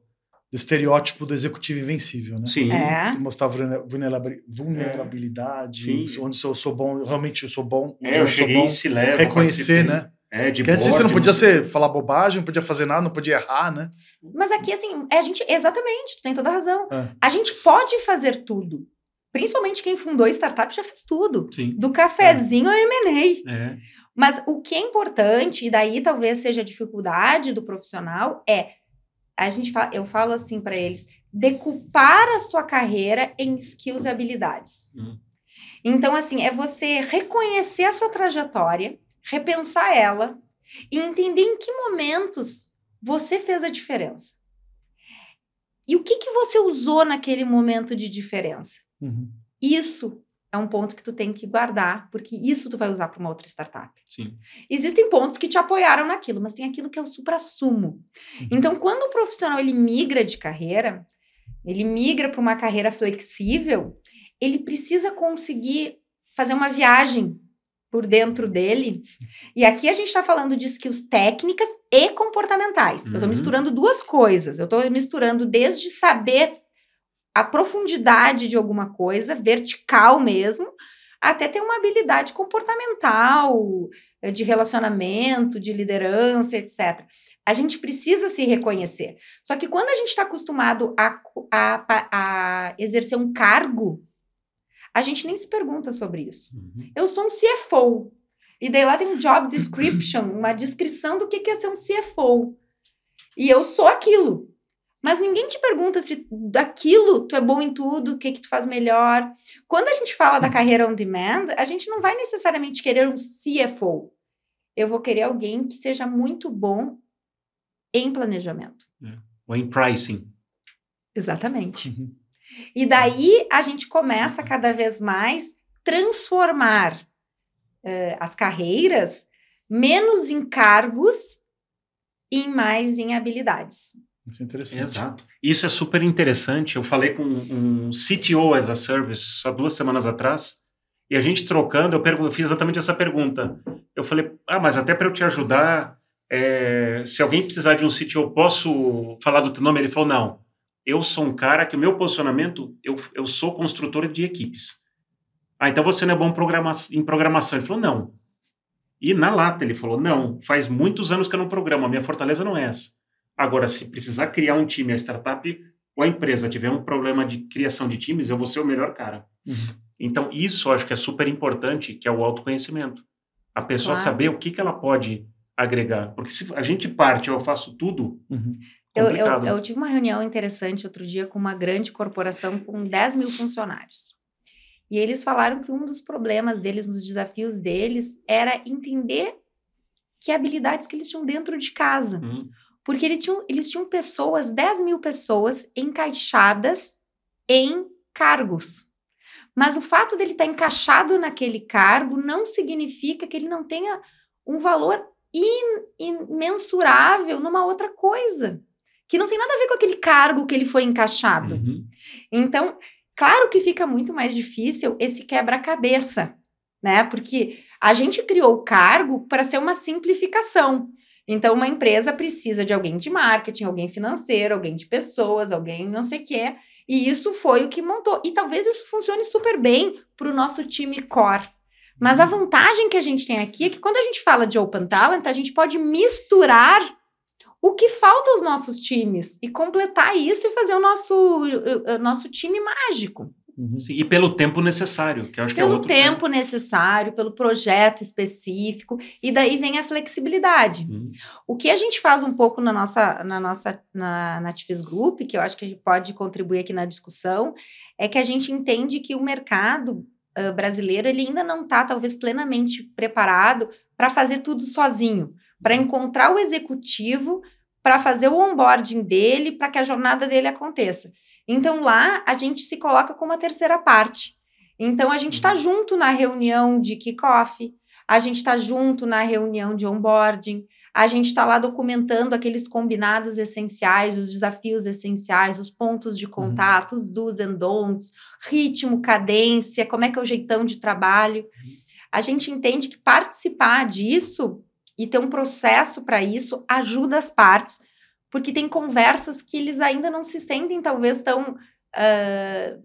do estereótipo do executivo invencível, né? Sim. É. Mostrar vulnera- vulnerabili- vulnerabilidade, Sim. onde eu sou bom, realmente eu sou bom, onde É, eu não sou cheguei bom. e se leva. Reconhecer, né? É, de Porque antes você não podia ser, falar bobagem, não podia fazer nada, não podia errar, né? Mas aqui, assim, a gente. Exatamente, tu tem toda a razão. É. A gente pode fazer tudo. Principalmente quem fundou startup já fez tudo. Sim. Do cafezinho ao M&A. É. Mas o que é importante, e daí talvez seja a dificuldade do profissional, é a gente fa- eu falo assim para eles, decupar a sua carreira em skills e habilidades. Hum. Então, assim, é você reconhecer a sua trajetória, repensar ela e entender em que momentos você fez a diferença. E o que, que você usou naquele momento de diferença? Uhum. Isso é um ponto que tu tem que guardar, porque isso tu vai usar para uma outra startup. Sim. Existem pontos que te apoiaram naquilo, mas tem aquilo que é o suprassumo. Uhum. Então, quando o profissional ele migra de carreira, ele migra para uma carreira flexível, ele precisa conseguir fazer uma viagem por dentro dele. E aqui a gente está falando de skills técnicas e comportamentais. Eu estou Uhum. misturando duas coisas. Eu estou misturando desde saber a profundidade de alguma coisa, vertical mesmo, até ter uma habilidade comportamental, eh, de relacionamento, de liderança, etc. A gente precisa se reconhecer. Só que quando a gente está acostumado a, a, a exercer um cargo, a gente nem se pergunta sobre isso. Uhum. Eu sou um CFO. E daí lá tem um job description, uma descrição do que que é ser um CFO. E eu sou aquilo. Mas ninguém te pergunta se daquilo tu é bom em tudo, o que que tu faz melhor. Quando a gente fala da carreira on demand, a gente não vai necessariamente querer um CFO. Eu vou querer alguém que seja muito bom em planejamento. É. Ou em pricing. Exatamente. Uhum. E daí a gente começa cada vez mais transformar uh, as carreiras menos em cargos e mais em habilidades. Isso é interessante. Exato. Isso é super interessante. Eu falei com um CTO as a service há duas semanas atrás e a gente trocando, eu, eu fiz exatamente essa pergunta. Eu falei, ah, mas até para eu te ajudar, é, se alguém precisar de um CTO, posso falar do teu nome? Ele falou, não. Eu sou um cara que o meu posicionamento, eu, eu sou construtor de equipes. Ah, então você não é bom programa em programação. Ele falou, não. E na lata ele falou, não, faz muitos anos que eu não programo, a minha fortaleza não é essa. Agora, se precisar criar um time, a startup ou a empresa tiver um problema de criação de times, eu vou ser o melhor cara. Uhum. Então, isso eu acho que é super importante, que é o autoconhecimento. A pessoa claro. saber o que, que ela pode agregar. Porque se a gente parte, eu faço tudo, uhum. Eu, eu, eu, tive uma reunião interessante outro dia com uma grande corporação com 10 mil funcionários. E eles falaram que um dos problemas deles, nos desafios deles, era entender que habilidades que eles tinham dentro de casa. Uhum. Porque eles tinham, eles tinham pessoas, 10 mil pessoas, encaixadas em cargos. Mas o fato dele estar encaixado naquele cargo não significa que ele não tenha um valor imensurável numa outra coisa, que não tem nada a ver com aquele cargo que ele foi encaixado. Uhum. Então, claro que fica muito mais difícil esse quebra-cabeça, né? Porque a gente criou o cargo para ser uma simplificação. Então, uma empresa precisa de alguém de marketing, alguém financeiro, alguém de pessoas, alguém não sei o quê. E isso foi o que montou. E talvez isso funcione super bem para o nosso time core. Mas a vantagem que a gente tem aqui é que quando a gente fala de Open Talent, a gente pode misturar o que falta aos nossos times e completar isso e fazer o nosso, o nosso time mágico. Uhum. Sim, e pelo tempo necessário, que eu acho pelo que é outro tempo ponto. necessário, pelo projeto específico, e daí vem a flexibilidade. Uhum. O que a gente faz um pouco na nossa, na nossa na, na Group, que eu acho que a gente pode contribuir aqui na discussão, é que a gente entende que o mercado uh, brasileiro ele ainda não está, talvez, plenamente preparado para fazer tudo sozinho, para uhum. encontrar o executivo, para fazer o onboarding dele, para que a jornada dele aconteça. Então lá a gente se coloca como a terceira parte. Então a gente está uhum. junto na reunião de kickoff, a gente está junto na reunião de onboarding, a gente está lá documentando aqueles combinados essenciais, os desafios essenciais, os pontos de contato, uhum. os do's and don'ts, ritmo, cadência, como é que é o jeitão de trabalho. A gente entende que participar disso e ter um processo para isso ajuda as partes, porque tem conversas que eles ainda não se sentem talvez tão uh,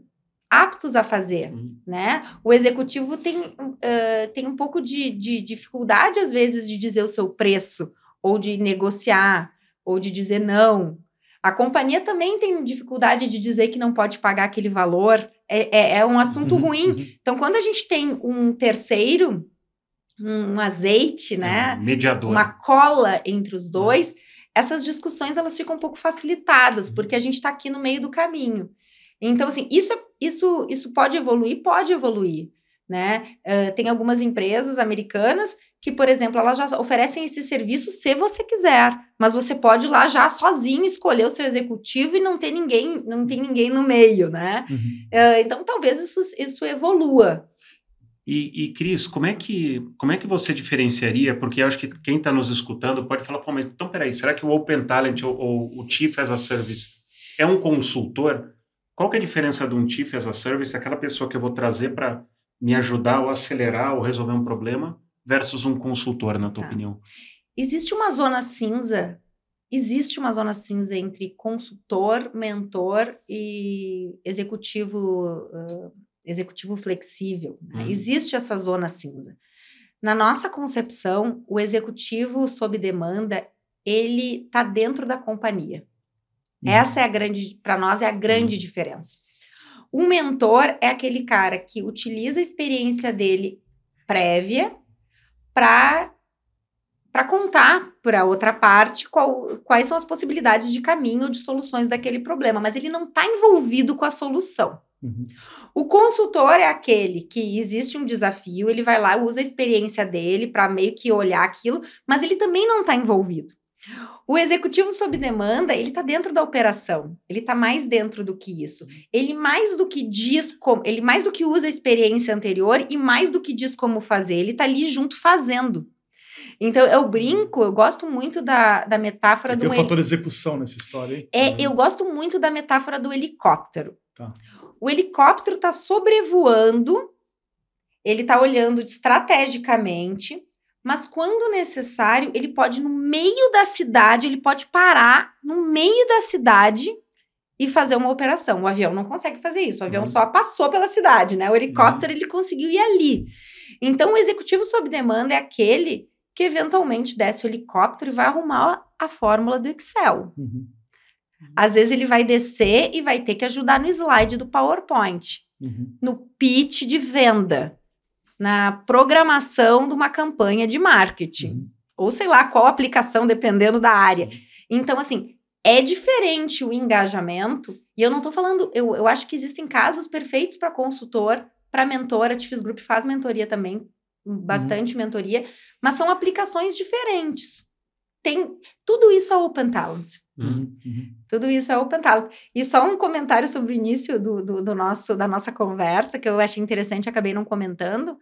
aptos a fazer, uhum. né? O executivo tem, uh, tem um pouco de, de dificuldade às vezes de dizer o seu preço ou de negociar, ou de dizer não. A companhia também tem dificuldade de dizer que não pode pagar aquele valor. É, é, é um assunto uhum, ruim. Uhum. Então, quando a gente tem um terceiro, um azeite, né? É, mediador. Uma cola entre os dois, essas discussões elas ficam um pouco facilitadas, porque a gente está aqui no meio do caminho. Então, assim, isso, isso, isso pode evoluir? Pode evoluir. Né? Uh, tem algumas empresas americanas que, por exemplo, elas já oferecem esse serviço se você quiser, mas você pode ir lá já sozinho escolher o seu executivo e não ter ninguém, não tem ninguém no meio, né? Uhum. Uh, então, talvez isso, isso evolua. E, e, Cris, como é que como é que você diferenciaria? Porque eu acho que quem está nos escutando pode falar, pô, mas então peraí, será que o Open Talent ou, ou, o Chief as a Service é um consultor? Qual que é a diferença de um Chief as a Service, aquela pessoa que eu vou trazer para me ajudar ou acelerar ou resolver um problema? versus um consultor, na tua tá. opinião? Existe uma zona cinza, existe uma zona cinza entre consultor, mentor e executivo, uh, executivo flexível. Né? Hum. Existe essa zona cinza. Na nossa concepção, o executivo sob demanda, ele está dentro da companhia. Hum. Essa é a grande, para nós, é a grande hum. diferença. Um mentor é aquele cara que utiliza a experiência dele prévia para para contar para outra parte qual, quais são as possibilidades de caminho de soluções daquele problema, mas ele não está envolvido com a solução. Uhum. O consultor é aquele que existe um desafio, ele vai lá, usa a experiência dele para meio que olhar aquilo, mas ele também não está envolvido. O executivo sob demanda, ele está dentro da operação, ele está mais dentro do que isso. Ele mais do que diz como, ele mais do que usa a experiência anterior e mais do que diz como fazer, ele está ali junto fazendo. Então, eu brinco, eu gosto muito da, da metáfora do. Tem o fator execução nessa história, hein? É, eu gosto muito da metáfora do helicóptero. Tá. O helicóptero está sobrevoando, ele está olhando estrategicamente, mas quando necessário, ele pode, no meio da cidade, ele pode parar no meio da cidade e fazer uma operação. O avião não consegue fazer isso. O avião uhum. só passou pela cidade, né? O helicóptero, uhum. ele conseguiu ir ali. Então, o executivo sob demanda é aquele que eventualmente desce o helicóptero e vai arrumar a fórmula do Excel. Uhum. Às vezes ele vai descer e vai ter que ajudar no slide do PowerPoint, uhum. no pitch de venda, na programação de uma campanha de marketing, uhum. ou sei lá qual aplicação, dependendo da área. Uhum. Então, assim, é diferente o engajamento, e eu não estou falando, eu, eu acho que existem casos perfeitos para consultor, para mentor, a Tifis Group faz mentoria também, bastante uhum. mentoria, mas são aplicações diferentes. Tem tudo isso é Open Talent. Uhum, uhum. Tudo isso é Open Talent. E só um comentário sobre o início do, do, do, nosso, da nossa conversa, que eu achei interessante, acabei não comentando.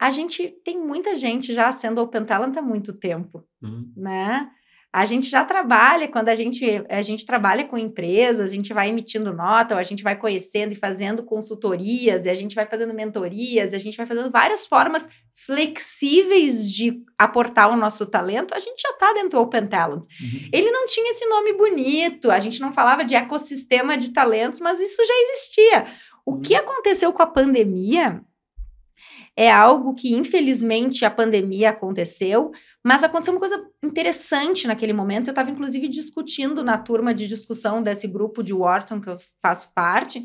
A gente tem muita gente já sendo Open Talent há muito tempo, uhum. né? A gente já trabalha, quando a gente, a gente trabalha com empresas, a gente vai emitindo nota, ou a gente vai conhecendo e fazendo consultorias, e a gente vai fazendo mentorias, e a gente vai fazendo várias formas flexíveis de aportar o nosso talento, a gente já está dentro do Open Talent. Uhum. Ele não tinha esse nome bonito, a gente não falava de ecossistema de talentos, mas isso já existia. O uhum. que aconteceu com a pandemia é algo que, infelizmente, a pandemia aconteceu, mas aconteceu uma coisa interessante naquele momento. Eu estava, inclusive, discutindo na turma de discussão desse grupo de Wharton, que eu faço parte,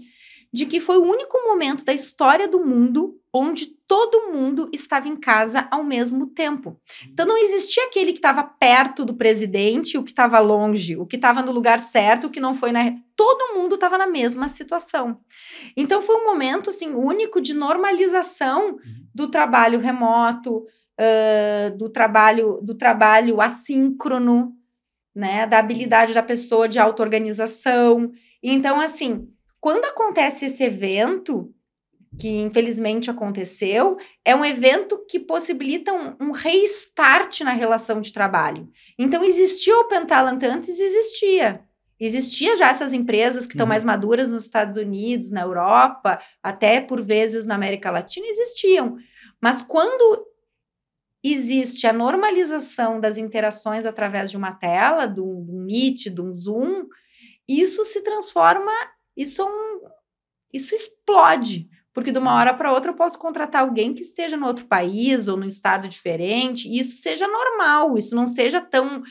de que foi o único momento da história do mundo onde todo mundo estava em casa ao mesmo tempo. Então não existia aquele que estava perto do presidente, o que estava longe, o que estava no lugar certo, o que não foi na. Todo mundo estava na mesma situação. Então foi um momento assim único de normalização uhum. do trabalho remoto, uh, do trabalho do trabalho assíncrono, né, da habilidade da pessoa de auto-organização. Então, assim, quando acontece esse evento, que infelizmente aconteceu, é um evento que possibilita um, um restart na relação de trabalho. Então, existia o Open Talent antes? Existia. Existia já essas empresas que estão uhum. mais maduras nos Estados Unidos, na Europa, até por vezes na América Latina, existiam. Mas quando existe a normalização das interações através de uma tela, de um Meet, de um Zoom, isso se transforma, isso, é um, isso explode. Porque de uma hora para outra eu posso contratar alguém que esteja no outro país ou num estado diferente, e isso seja normal, isso não seja tão,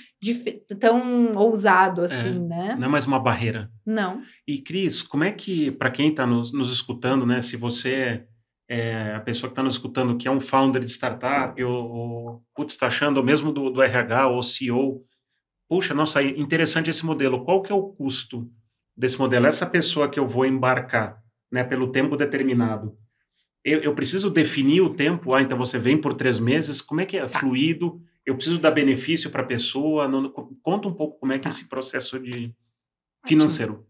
tão ousado é, assim, é, né? Não é mais uma barreira. Não. E, Cris, como é que, para quem está nos, nos escutando, né, se você é, a pessoa que está nos escutando que é um founder de startup ou, ou putz, está achando, ou mesmo do, do RH ou CEO, puxa, nossa, interessante esse modelo. Qual que é o custo desse modelo? Essa pessoa que eu vou embarcar, né, pelo tempo determinado, eu, eu preciso definir o tempo. Ah, então você vem por três meses. Como é que é tá. fluido? Eu preciso dar benefício para a pessoa. Não, conta um pouco como é que é tá. esse processo de financeiro.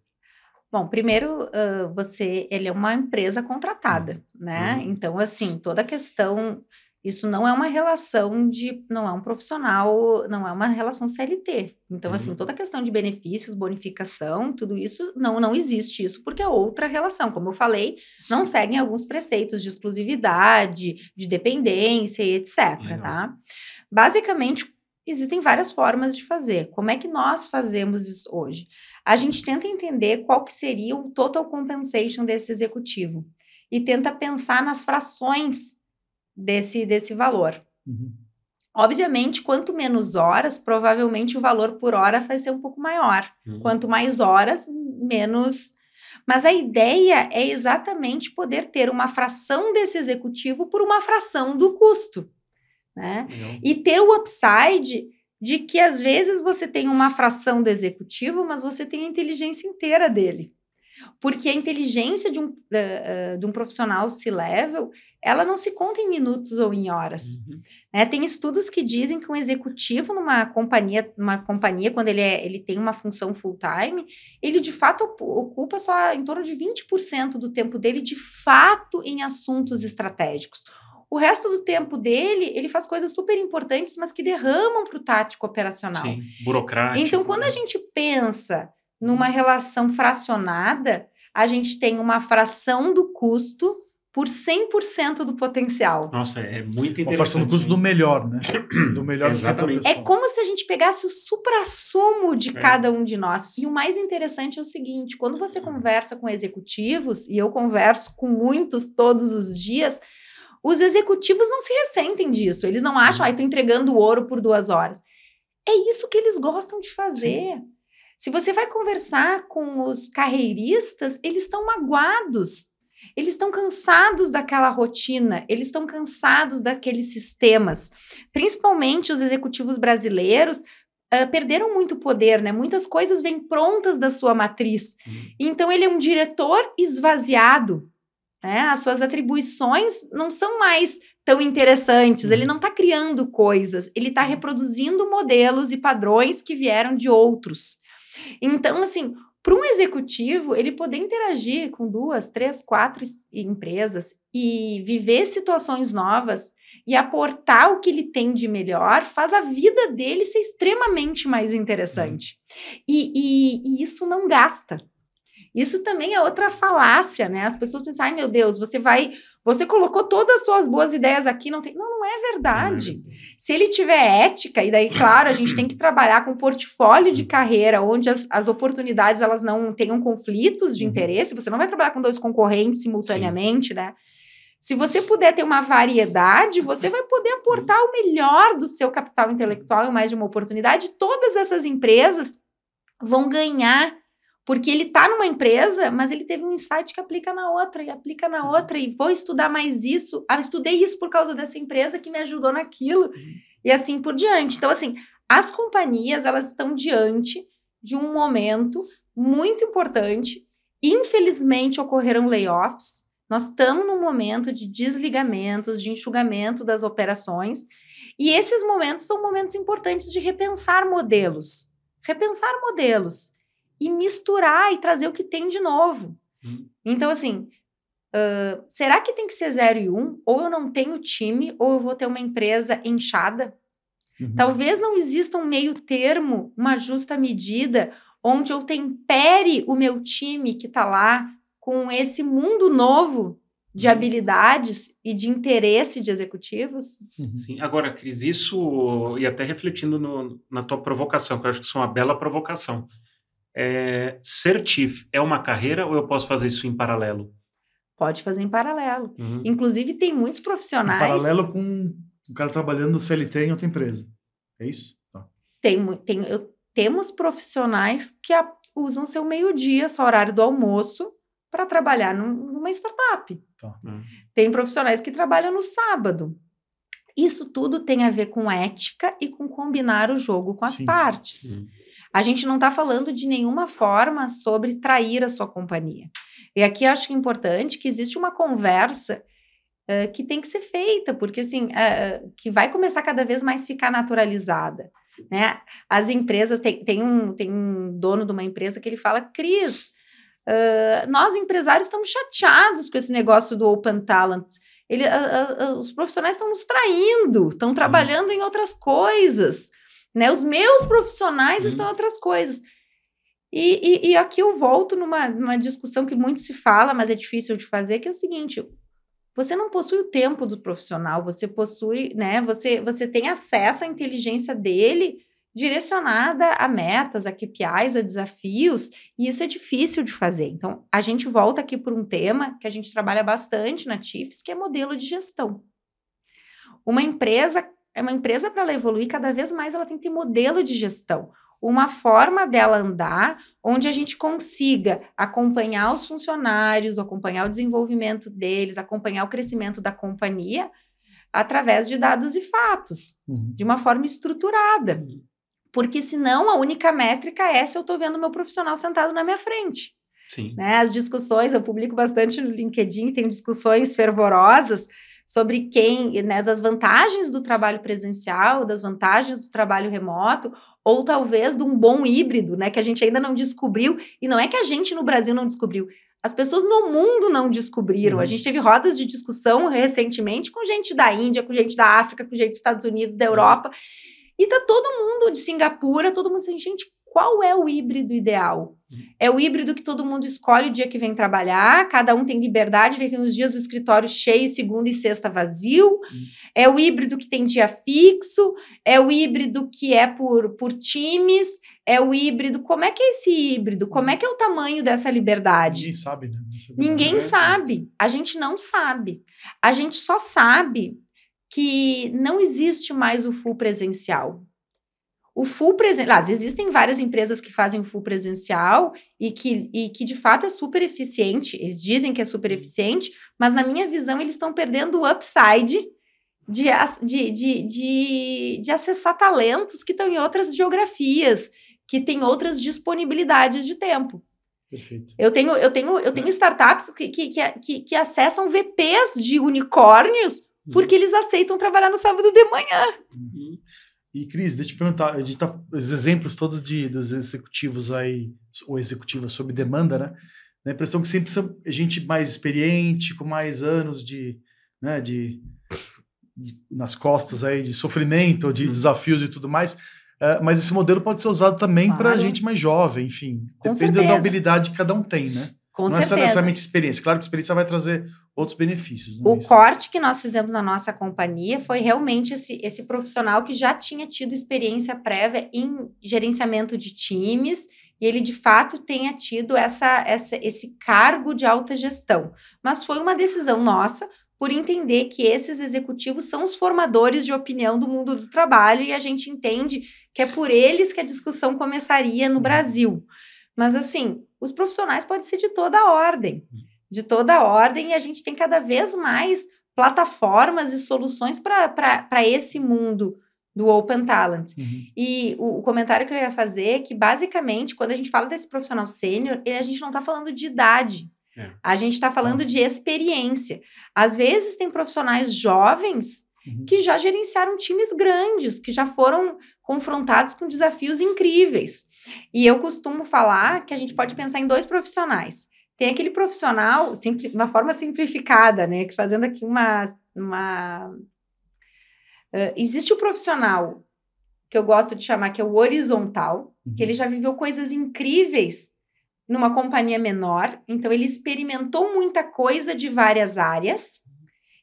Bom, primeiro, uh, você, ele é uma empresa contratada, né? Uhum. Então, assim, toda a questão, isso não é uma relação de, não é um profissional, não é uma relação CLT. Então, assim, uhum. assim, toda a questão de benefícios, bonificação, tudo isso, não, não existe isso, porque é outra relação. Como eu falei, não seguem alguns preceitos de exclusividade, de dependência e etc, Legal. tá? Basicamente, existem várias formas de fazer. Como é que nós fazemos isso hoje? A gente tenta entender qual que seria o total compensation desse executivo e tenta pensar nas frações desse, desse valor. Uhum. Obviamente, quanto menos horas, provavelmente o valor por hora vai ser um pouco maior. Uhum. Quanto mais horas, menos. Mas a ideia é exatamente poder ter uma fração desse executivo por uma fração do custo. né? E ter o upside de que às vezes você tem uma fração do executivo, mas você tem a inteligência inteira dele. Porque a inteligência de um, uh, de um profissional C-level, ela não se conta em minutos ou em horas. Uhum. Né? Tem estudos que dizem que um executivo numa companhia, numa companhia quando ele, é, ele tem uma função full-time, ele de fato ocupa só em torno de 20% do tempo dele de fato em assuntos estratégicos. O resto do tempo dele, ele faz coisas super importantes, mas que derramam para o tático operacional. Sim, burocrático. Então, quando a né? gente pensa numa relação fracionada, a gente tem uma fração do custo por 100% do potencial. Nossa, é muito interessante. Uma fração do custo do melhor, né? Do melhor Exatamente. É como se a gente pegasse o supra-sumo de é. cada um de nós. E o mais interessante é o seguinte, quando você conversa com executivos, e eu converso com muitos todos os dias, os executivos não se ressentem disso. Eles não acham, ai, ah, estou entregando ouro por duas horas. É isso que eles gostam de fazer. Sim. Se você vai conversar com os carreiristas, eles estão magoados. Eles estão cansados daquela rotina, eles estão cansados daqueles sistemas. Principalmente os executivos brasileiros uh, perderam muito poder, né? Muitas coisas vêm prontas da sua matriz. Uhum. Então ele é um diretor esvaziado. Né? As suas atribuições não são mais tão interessantes. Uhum. Ele não está criando coisas, ele está uhum. reproduzindo modelos e padrões que vieram de outros. Então, assim, para um executivo, ele poder interagir com duas, três, quatro empresas e viver situações novas e aportar o que ele tem de melhor, faz a vida dele ser extremamente mais interessante. E, e, e isso não gasta. Isso também é outra falácia, né? As pessoas pensam, ai meu Deus, você vai você colocou todas as suas boas ideias aqui, não tem. Não, não é verdade. Se ele tiver ética, e daí, claro, a gente tem que trabalhar com um portfólio de carreira onde as, as oportunidades elas não tenham conflitos de uhum. interesse, você não vai trabalhar com dois concorrentes simultaneamente, Sim. né? Se você puder ter uma variedade, você vai poder aportar o melhor do seu capital intelectual e mais de uma oportunidade. Todas essas empresas vão ganhar porque ele está numa empresa, mas ele teve um insight que aplica na outra, e aplica na uhum. outra, e vou estudar mais isso. Ah, estudei isso por causa dessa empresa que me ajudou naquilo, uhum. e assim por diante. Então, assim, as companhias, elas estão diante de um momento muito importante. Infelizmente, ocorreram layoffs. Nós estamos num momento de desligamentos, de enxugamento das operações, e esses momentos são momentos importantes de repensar modelos. Repensar modelos e misturar e trazer o que tem de novo. Hum. Então, assim, uh, será que tem que ser 0 e 1? Um? Ou eu não tenho time, ou eu vou ter uma empresa inchada? Uhum. Talvez não exista um meio termo, uma justa medida, onde eu tempere o meu time que está lá com esse mundo novo de uhum. habilidades e de interesse de executivos. Uhum. Sim, agora, Cris, isso, e até refletindo no, na tua provocação, que eu acho que isso é uma bela provocação. É, ser chief é uma carreira ou eu posso fazer isso em paralelo? Pode fazer em paralelo. Uhum. Inclusive, tem muitos profissionais. Em paralelo com um cara trabalhando no CLT em outra empresa. É isso? Tá. Tem, tem, eu, temos profissionais que a, usam seu meio-dia, seu horário do almoço, para trabalhar num, numa startup. Tá. Uhum. Tem profissionais que trabalham no sábado. Isso tudo tem a ver com ética e com combinar o jogo com as Sim. partes. Uhum. A gente não está falando de nenhuma forma sobre trair a sua companhia. E aqui acho que é importante que existe uma conversa uh, que tem que ser feita, porque assim, uh, que vai começar cada vez mais ficar naturalizada. Né? As empresas, tem, tem, um, tem um dono de uma empresa que ele fala, Cris, uh, nós empresários estamos chateados com esse negócio do Open Talent. Ele, os profissionais estão nos traindo, estão trabalhando em outras coisas. Né? Os meus profissionais uhum. estão em outras coisas. E, e, e, aqui eu volto numa, numa discussão que muito se fala, mas é difícil de fazer, que é o seguinte: você não possui o tempo do profissional, você possui, né? Você, você tem acesso à inteligência dele direcionada a metas, a KPIs, a desafios, e isso é difícil de fazer. Então, a gente volta aqui por um tema que a gente trabalha bastante na TIFS, que é modelo de gestão. Uma empresa é uma empresa para ela evoluir cada vez mais, ela tem que ter modelo de gestão, uma forma dela andar onde a gente consiga acompanhar os funcionários, acompanhar o desenvolvimento deles, acompanhar o crescimento da companhia, através de dados e fatos, Uhum. de uma forma estruturada. Porque senão a única métrica é se eu estou vendo meu profissional sentado na minha frente. Sim. Né? As discussões, eu publico bastante no LinkedIn, tem discussões fervorosas sobre quem, né, das vantagens do trabalho presencial, das vantagens do trabalho remoto, ou talvez de um bom híbrido, né, que a gente ainda não descobriu, e não é que a gente no Brasil não descobriu, as pessoas no mundo não descobriram. Uhum. A gente teve rodas de discussão recentemente com gente da Índia, com gente da África, com gente dos Estados Unidos, da Europa, e tá todo mundo de Singapura, todo mundo assim, gente, qual é o híbrido ideal? É o híbrido que todo mundo escolhe o dia que vem trabalhar, cada um tem liberdade, tem os dias do escritório cheio, segunda e sexta vazio. É o híbrido que tem dia fixo, é o híbrido que é por, por times, é o híbrido. Como é que é esse híbrido? Como é que é o tamanho dessa liberdade? Ninguém sabe, né? É Ninguém verdade. sabe. A gente não sabe. A gente só sabe que não existe mais o full presencial. O full presencial. Existem várias empresas que fazem o full presencial e que, e que de fato é super eficiente. Eles dizem que é super eficiente, mas na minha visão eles estão perdendo o upside de, de, de, de, de acessar talentos que estão em outras geografias, que têm outras disponibilidades de tempo. Perfeito. Eu tenho, eu tenho, eu tenho startups que, que, que, que, que acessam VPs de unicórnios porque eles aceitam trabalhar no sábado de manhã. Uhum. E, Cris, deixa eu te perguntar, a gente tá, os exemplos todos de, dos executivos aí, ou executivas sob demanda, né? Dá a impressão que sempre são gente mais experiente, com mais anos de, né, de, de- nas costas aí, de sofrimento, de Uhum. desafios e tudo mais. Eh, mas esse modelo pode ser usado também para Claro. gente mais jovem, enfim. Com Depende da certeza. habilidade que cada um tem, né? Com Não é certeza. necessariamente experiência. Claro que experiência vai trazer outros benefícios. é O corte que nós fizemos na nossa companhia foi realmente esse, esse profissional que já tinha tido experiência prévia em gerenciamento de times e ele de fato tenha tido essa, essa, esse cargo de alta gestão. Mas foi uma decisão nossa por entender que esses executivos são os formadores de opinião do mundo do trabalho e a gente entende que é por eles que a discussão começaria no Brasil. Mas assim, os profissionais podem ser de toda a ordem de toda a ordem e a gente tem cada vez mais plataformas e soluções para esse mundo do Open Talent. Uhum. E o, o comentário que eu ia fazer é que, basicamente, quando a gente fala desse profissional sênior, a gente não está falando de idade. É. A gente está falando de experiência. Às vezes, tem profissionais jovens Uhum. que já gerenciaram times grandes, que já foram confrontados com desafios incríveis. E eu costumo falar que a gente pode pensar em dois profissionais. Tem aquele profissional, uma forma simplificada, né? Que fazendo aqui uma. uma Ah, existe o profissional que eu gosto de chamar que é o horizontal, que ele já viveu coisas incríveis numa companhia menor, então ele experimentou muita coisa de várias áreas.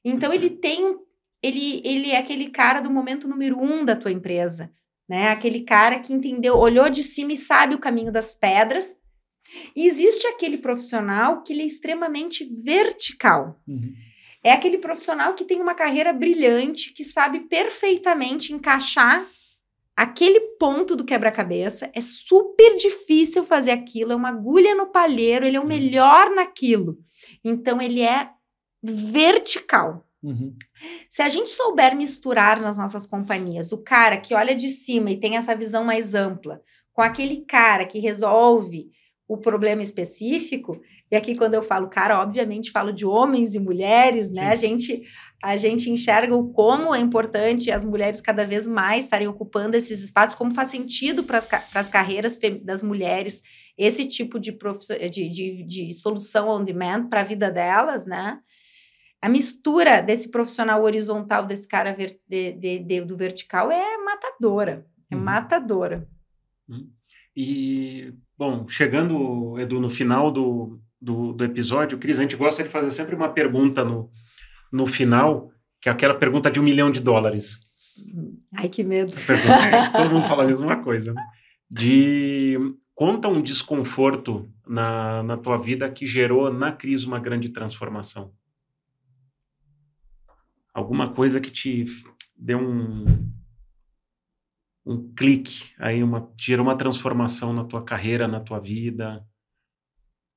Então ele tem ele, ele é aquele cara do momento número um da tua empresa, né? Aquele cara que entendeu, olhou de cima e sabe o caminho das pedras. E existe aquele profissional que ele é extremamente vertical. Uhum. É aquele profissional que tem uma carreira brilhante, que sabe perfeitamente encaixar aquele ponto do quebra-cabeça. É super difícil fazer aquilo, é uma agulha no palheiro, ele é o melhor naquilo. Então ele é vertical. Uhum. Se a gente souber misturar nas nossas companhias o cara que olha de cima e tem essa visão mais ampla, com aquele cara que resolve o problema específico, e aqui quando eu falo cara, obviamente falo de homens e mulheres, né? Sim. A gente a gente enxerga o como é importante as mulheres cada vez mais estarem ocupando esses espaços, como faz sentido para as carreiras das mulheres esse tipo de, de, de, de solução on demand para a vida delas, né? A mistura desse profissional horizontal, desse cara ver- de- de- de- do vertical, é matadora. É Uhum. matadora. E, bom, chegando, Edu, no final do, do, do episódio, Cris, a gente gosta de fazer sempre uma pergunta no, no final, que é aquela pergunta de um milhão de dólares. Ai, que medo. Pergunta, todo mundo fala a mesma coisa. né? De conta um desconforto na, na tua vida que gerou na crise uma grande transformação. Alguma coisa que te deu um um clique aí uma gerou uma transformação na tua carreira, na tua vida.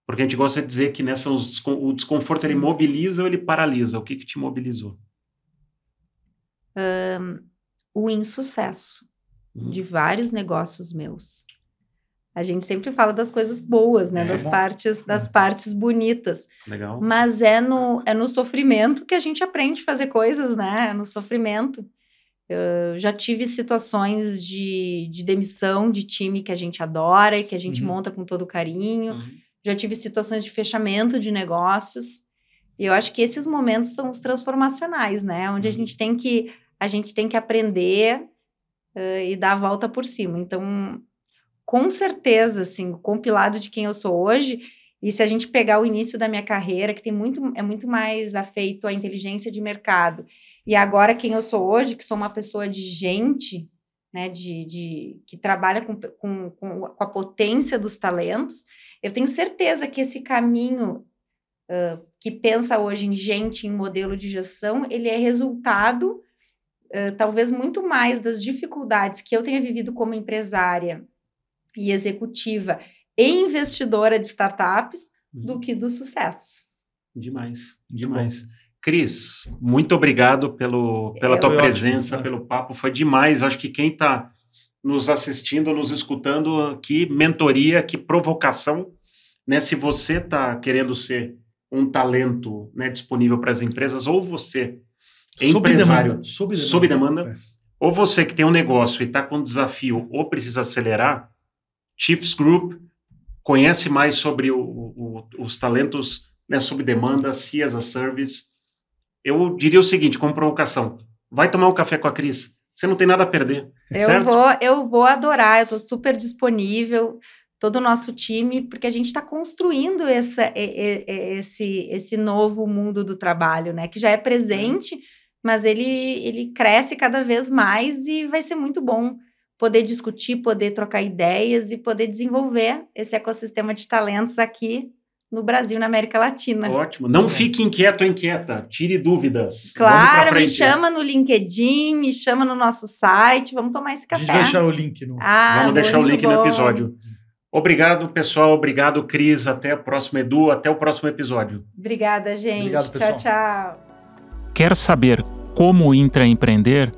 Porque a gente gosta de dizer que nessa descon- o desconforto ele mobiliza ou ele paralisa. O que que te mobilizou? um, o insucesso Uhum. de vários negócios meus. A gente sempre fala das coisas boas, né? É. Das partes, das partes bonitas. Legal. Mas é no, é no sofrimento que a gente aprende a fazer coisas, né? É no sofrimento. Eu já tive situações de, de demissão de time que a gente adora e que a gente Uhum. monta com todo carinho. Uhum. Já tive situações de fechamento de negócios. E eu acho que esses momentos são os transformacionais, né? Onde a Uhum. gente tem que a gente tem que aprender eh, e dar a volta por cima. Então, com certeza, assim, compilado de quem eu sou hoje, e se a gente pegar o início da minha carreira, que tem muito, é muito mais afeito à inteligência de mercado, e agora quem eu sou hoje, que sou uma pessoa de gente, né, de, de que trabalha com, com, com a potência dos talentos, eu tenho certeza que esse caminho uh, que pensa hoje em gente, em modelo de gestão, ele é resultado, uh, talvez muito mais das dificuldades que eu tenha vivido como empresária e executiva e investidora de startups do que do sucesso. Demais, demais. Cris, muito obrigado pelo, pela Eu- tua presença, ótimo, pelo papo. Foi demais. Eu acho que quem está nos assistindo, nos escutando, que mentoria, que provocação. Né? Se você está querendo ser um talento né, disponível para as empresas, ou você, Sob empresário, demanda. Sob demanda. sob demanda, É. ou você que tem um negócio e está com um desafio ou precisa acelerar, Chiefs Group conhece mais sobre o- o- os talentos né, sob demanda, C as a Service. Eu diria o seguinte, como provocação, vai tomar um café com a Cris. Você não tem nada a perder, Eu certo? vou, eu vou adorar, eu estou super disponível, todo o nosso time, porque a gente está construindo essa, esse, esse novo mundo do trabalho, né? Que já é presente, mas ele, ele cresce cada vez mais e vai ser muito bom poder discutir, poder trocar ideias e poder desenvolver esse ecossistema de talentos aqui no Brasil, e na América Latina. Ótimo. Não fique inquieto ou inquieta. Tire dúvidas. Claro, me chama no LinkedIn, me chama no nosso site, vamos tomar esse A café. gente vai deixar o link no. Ah, Vamos deixar o link no bom. episódio. Obrigado, pessoal. Obrigado, Cris. Até o próximo Edu. Até o próximo episódio. Obrigada, gente. Obrigado, pessoal. Tchau, tchau. Quer saber como intraempreender,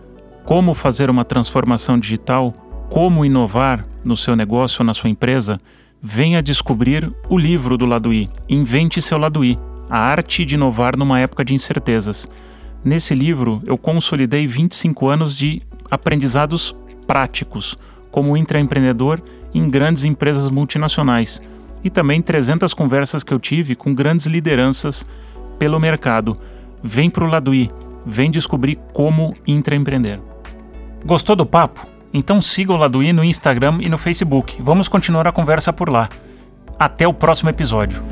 como fazer uma transformação digital, como inovar no seu negócio ou na sua empresa? Venha descobrir o livro do Lado I, Invente seu Lado I, a arte de inovar numa época de incertezas. Nesse livro, eu consolidei 25 anos de aprendizados práticos, como intraempreendedor em grandes empresas multinacionais, e também 300 conversas que eu tive com grandes lideranças pelo mercado. Vem pro Lado I, vem descobrir como intraempreender. Gostou do papo? Então siga o Lado I no Instagram e no Facebook. Vamos continuar a conversa por lá. Até o próximo episódio.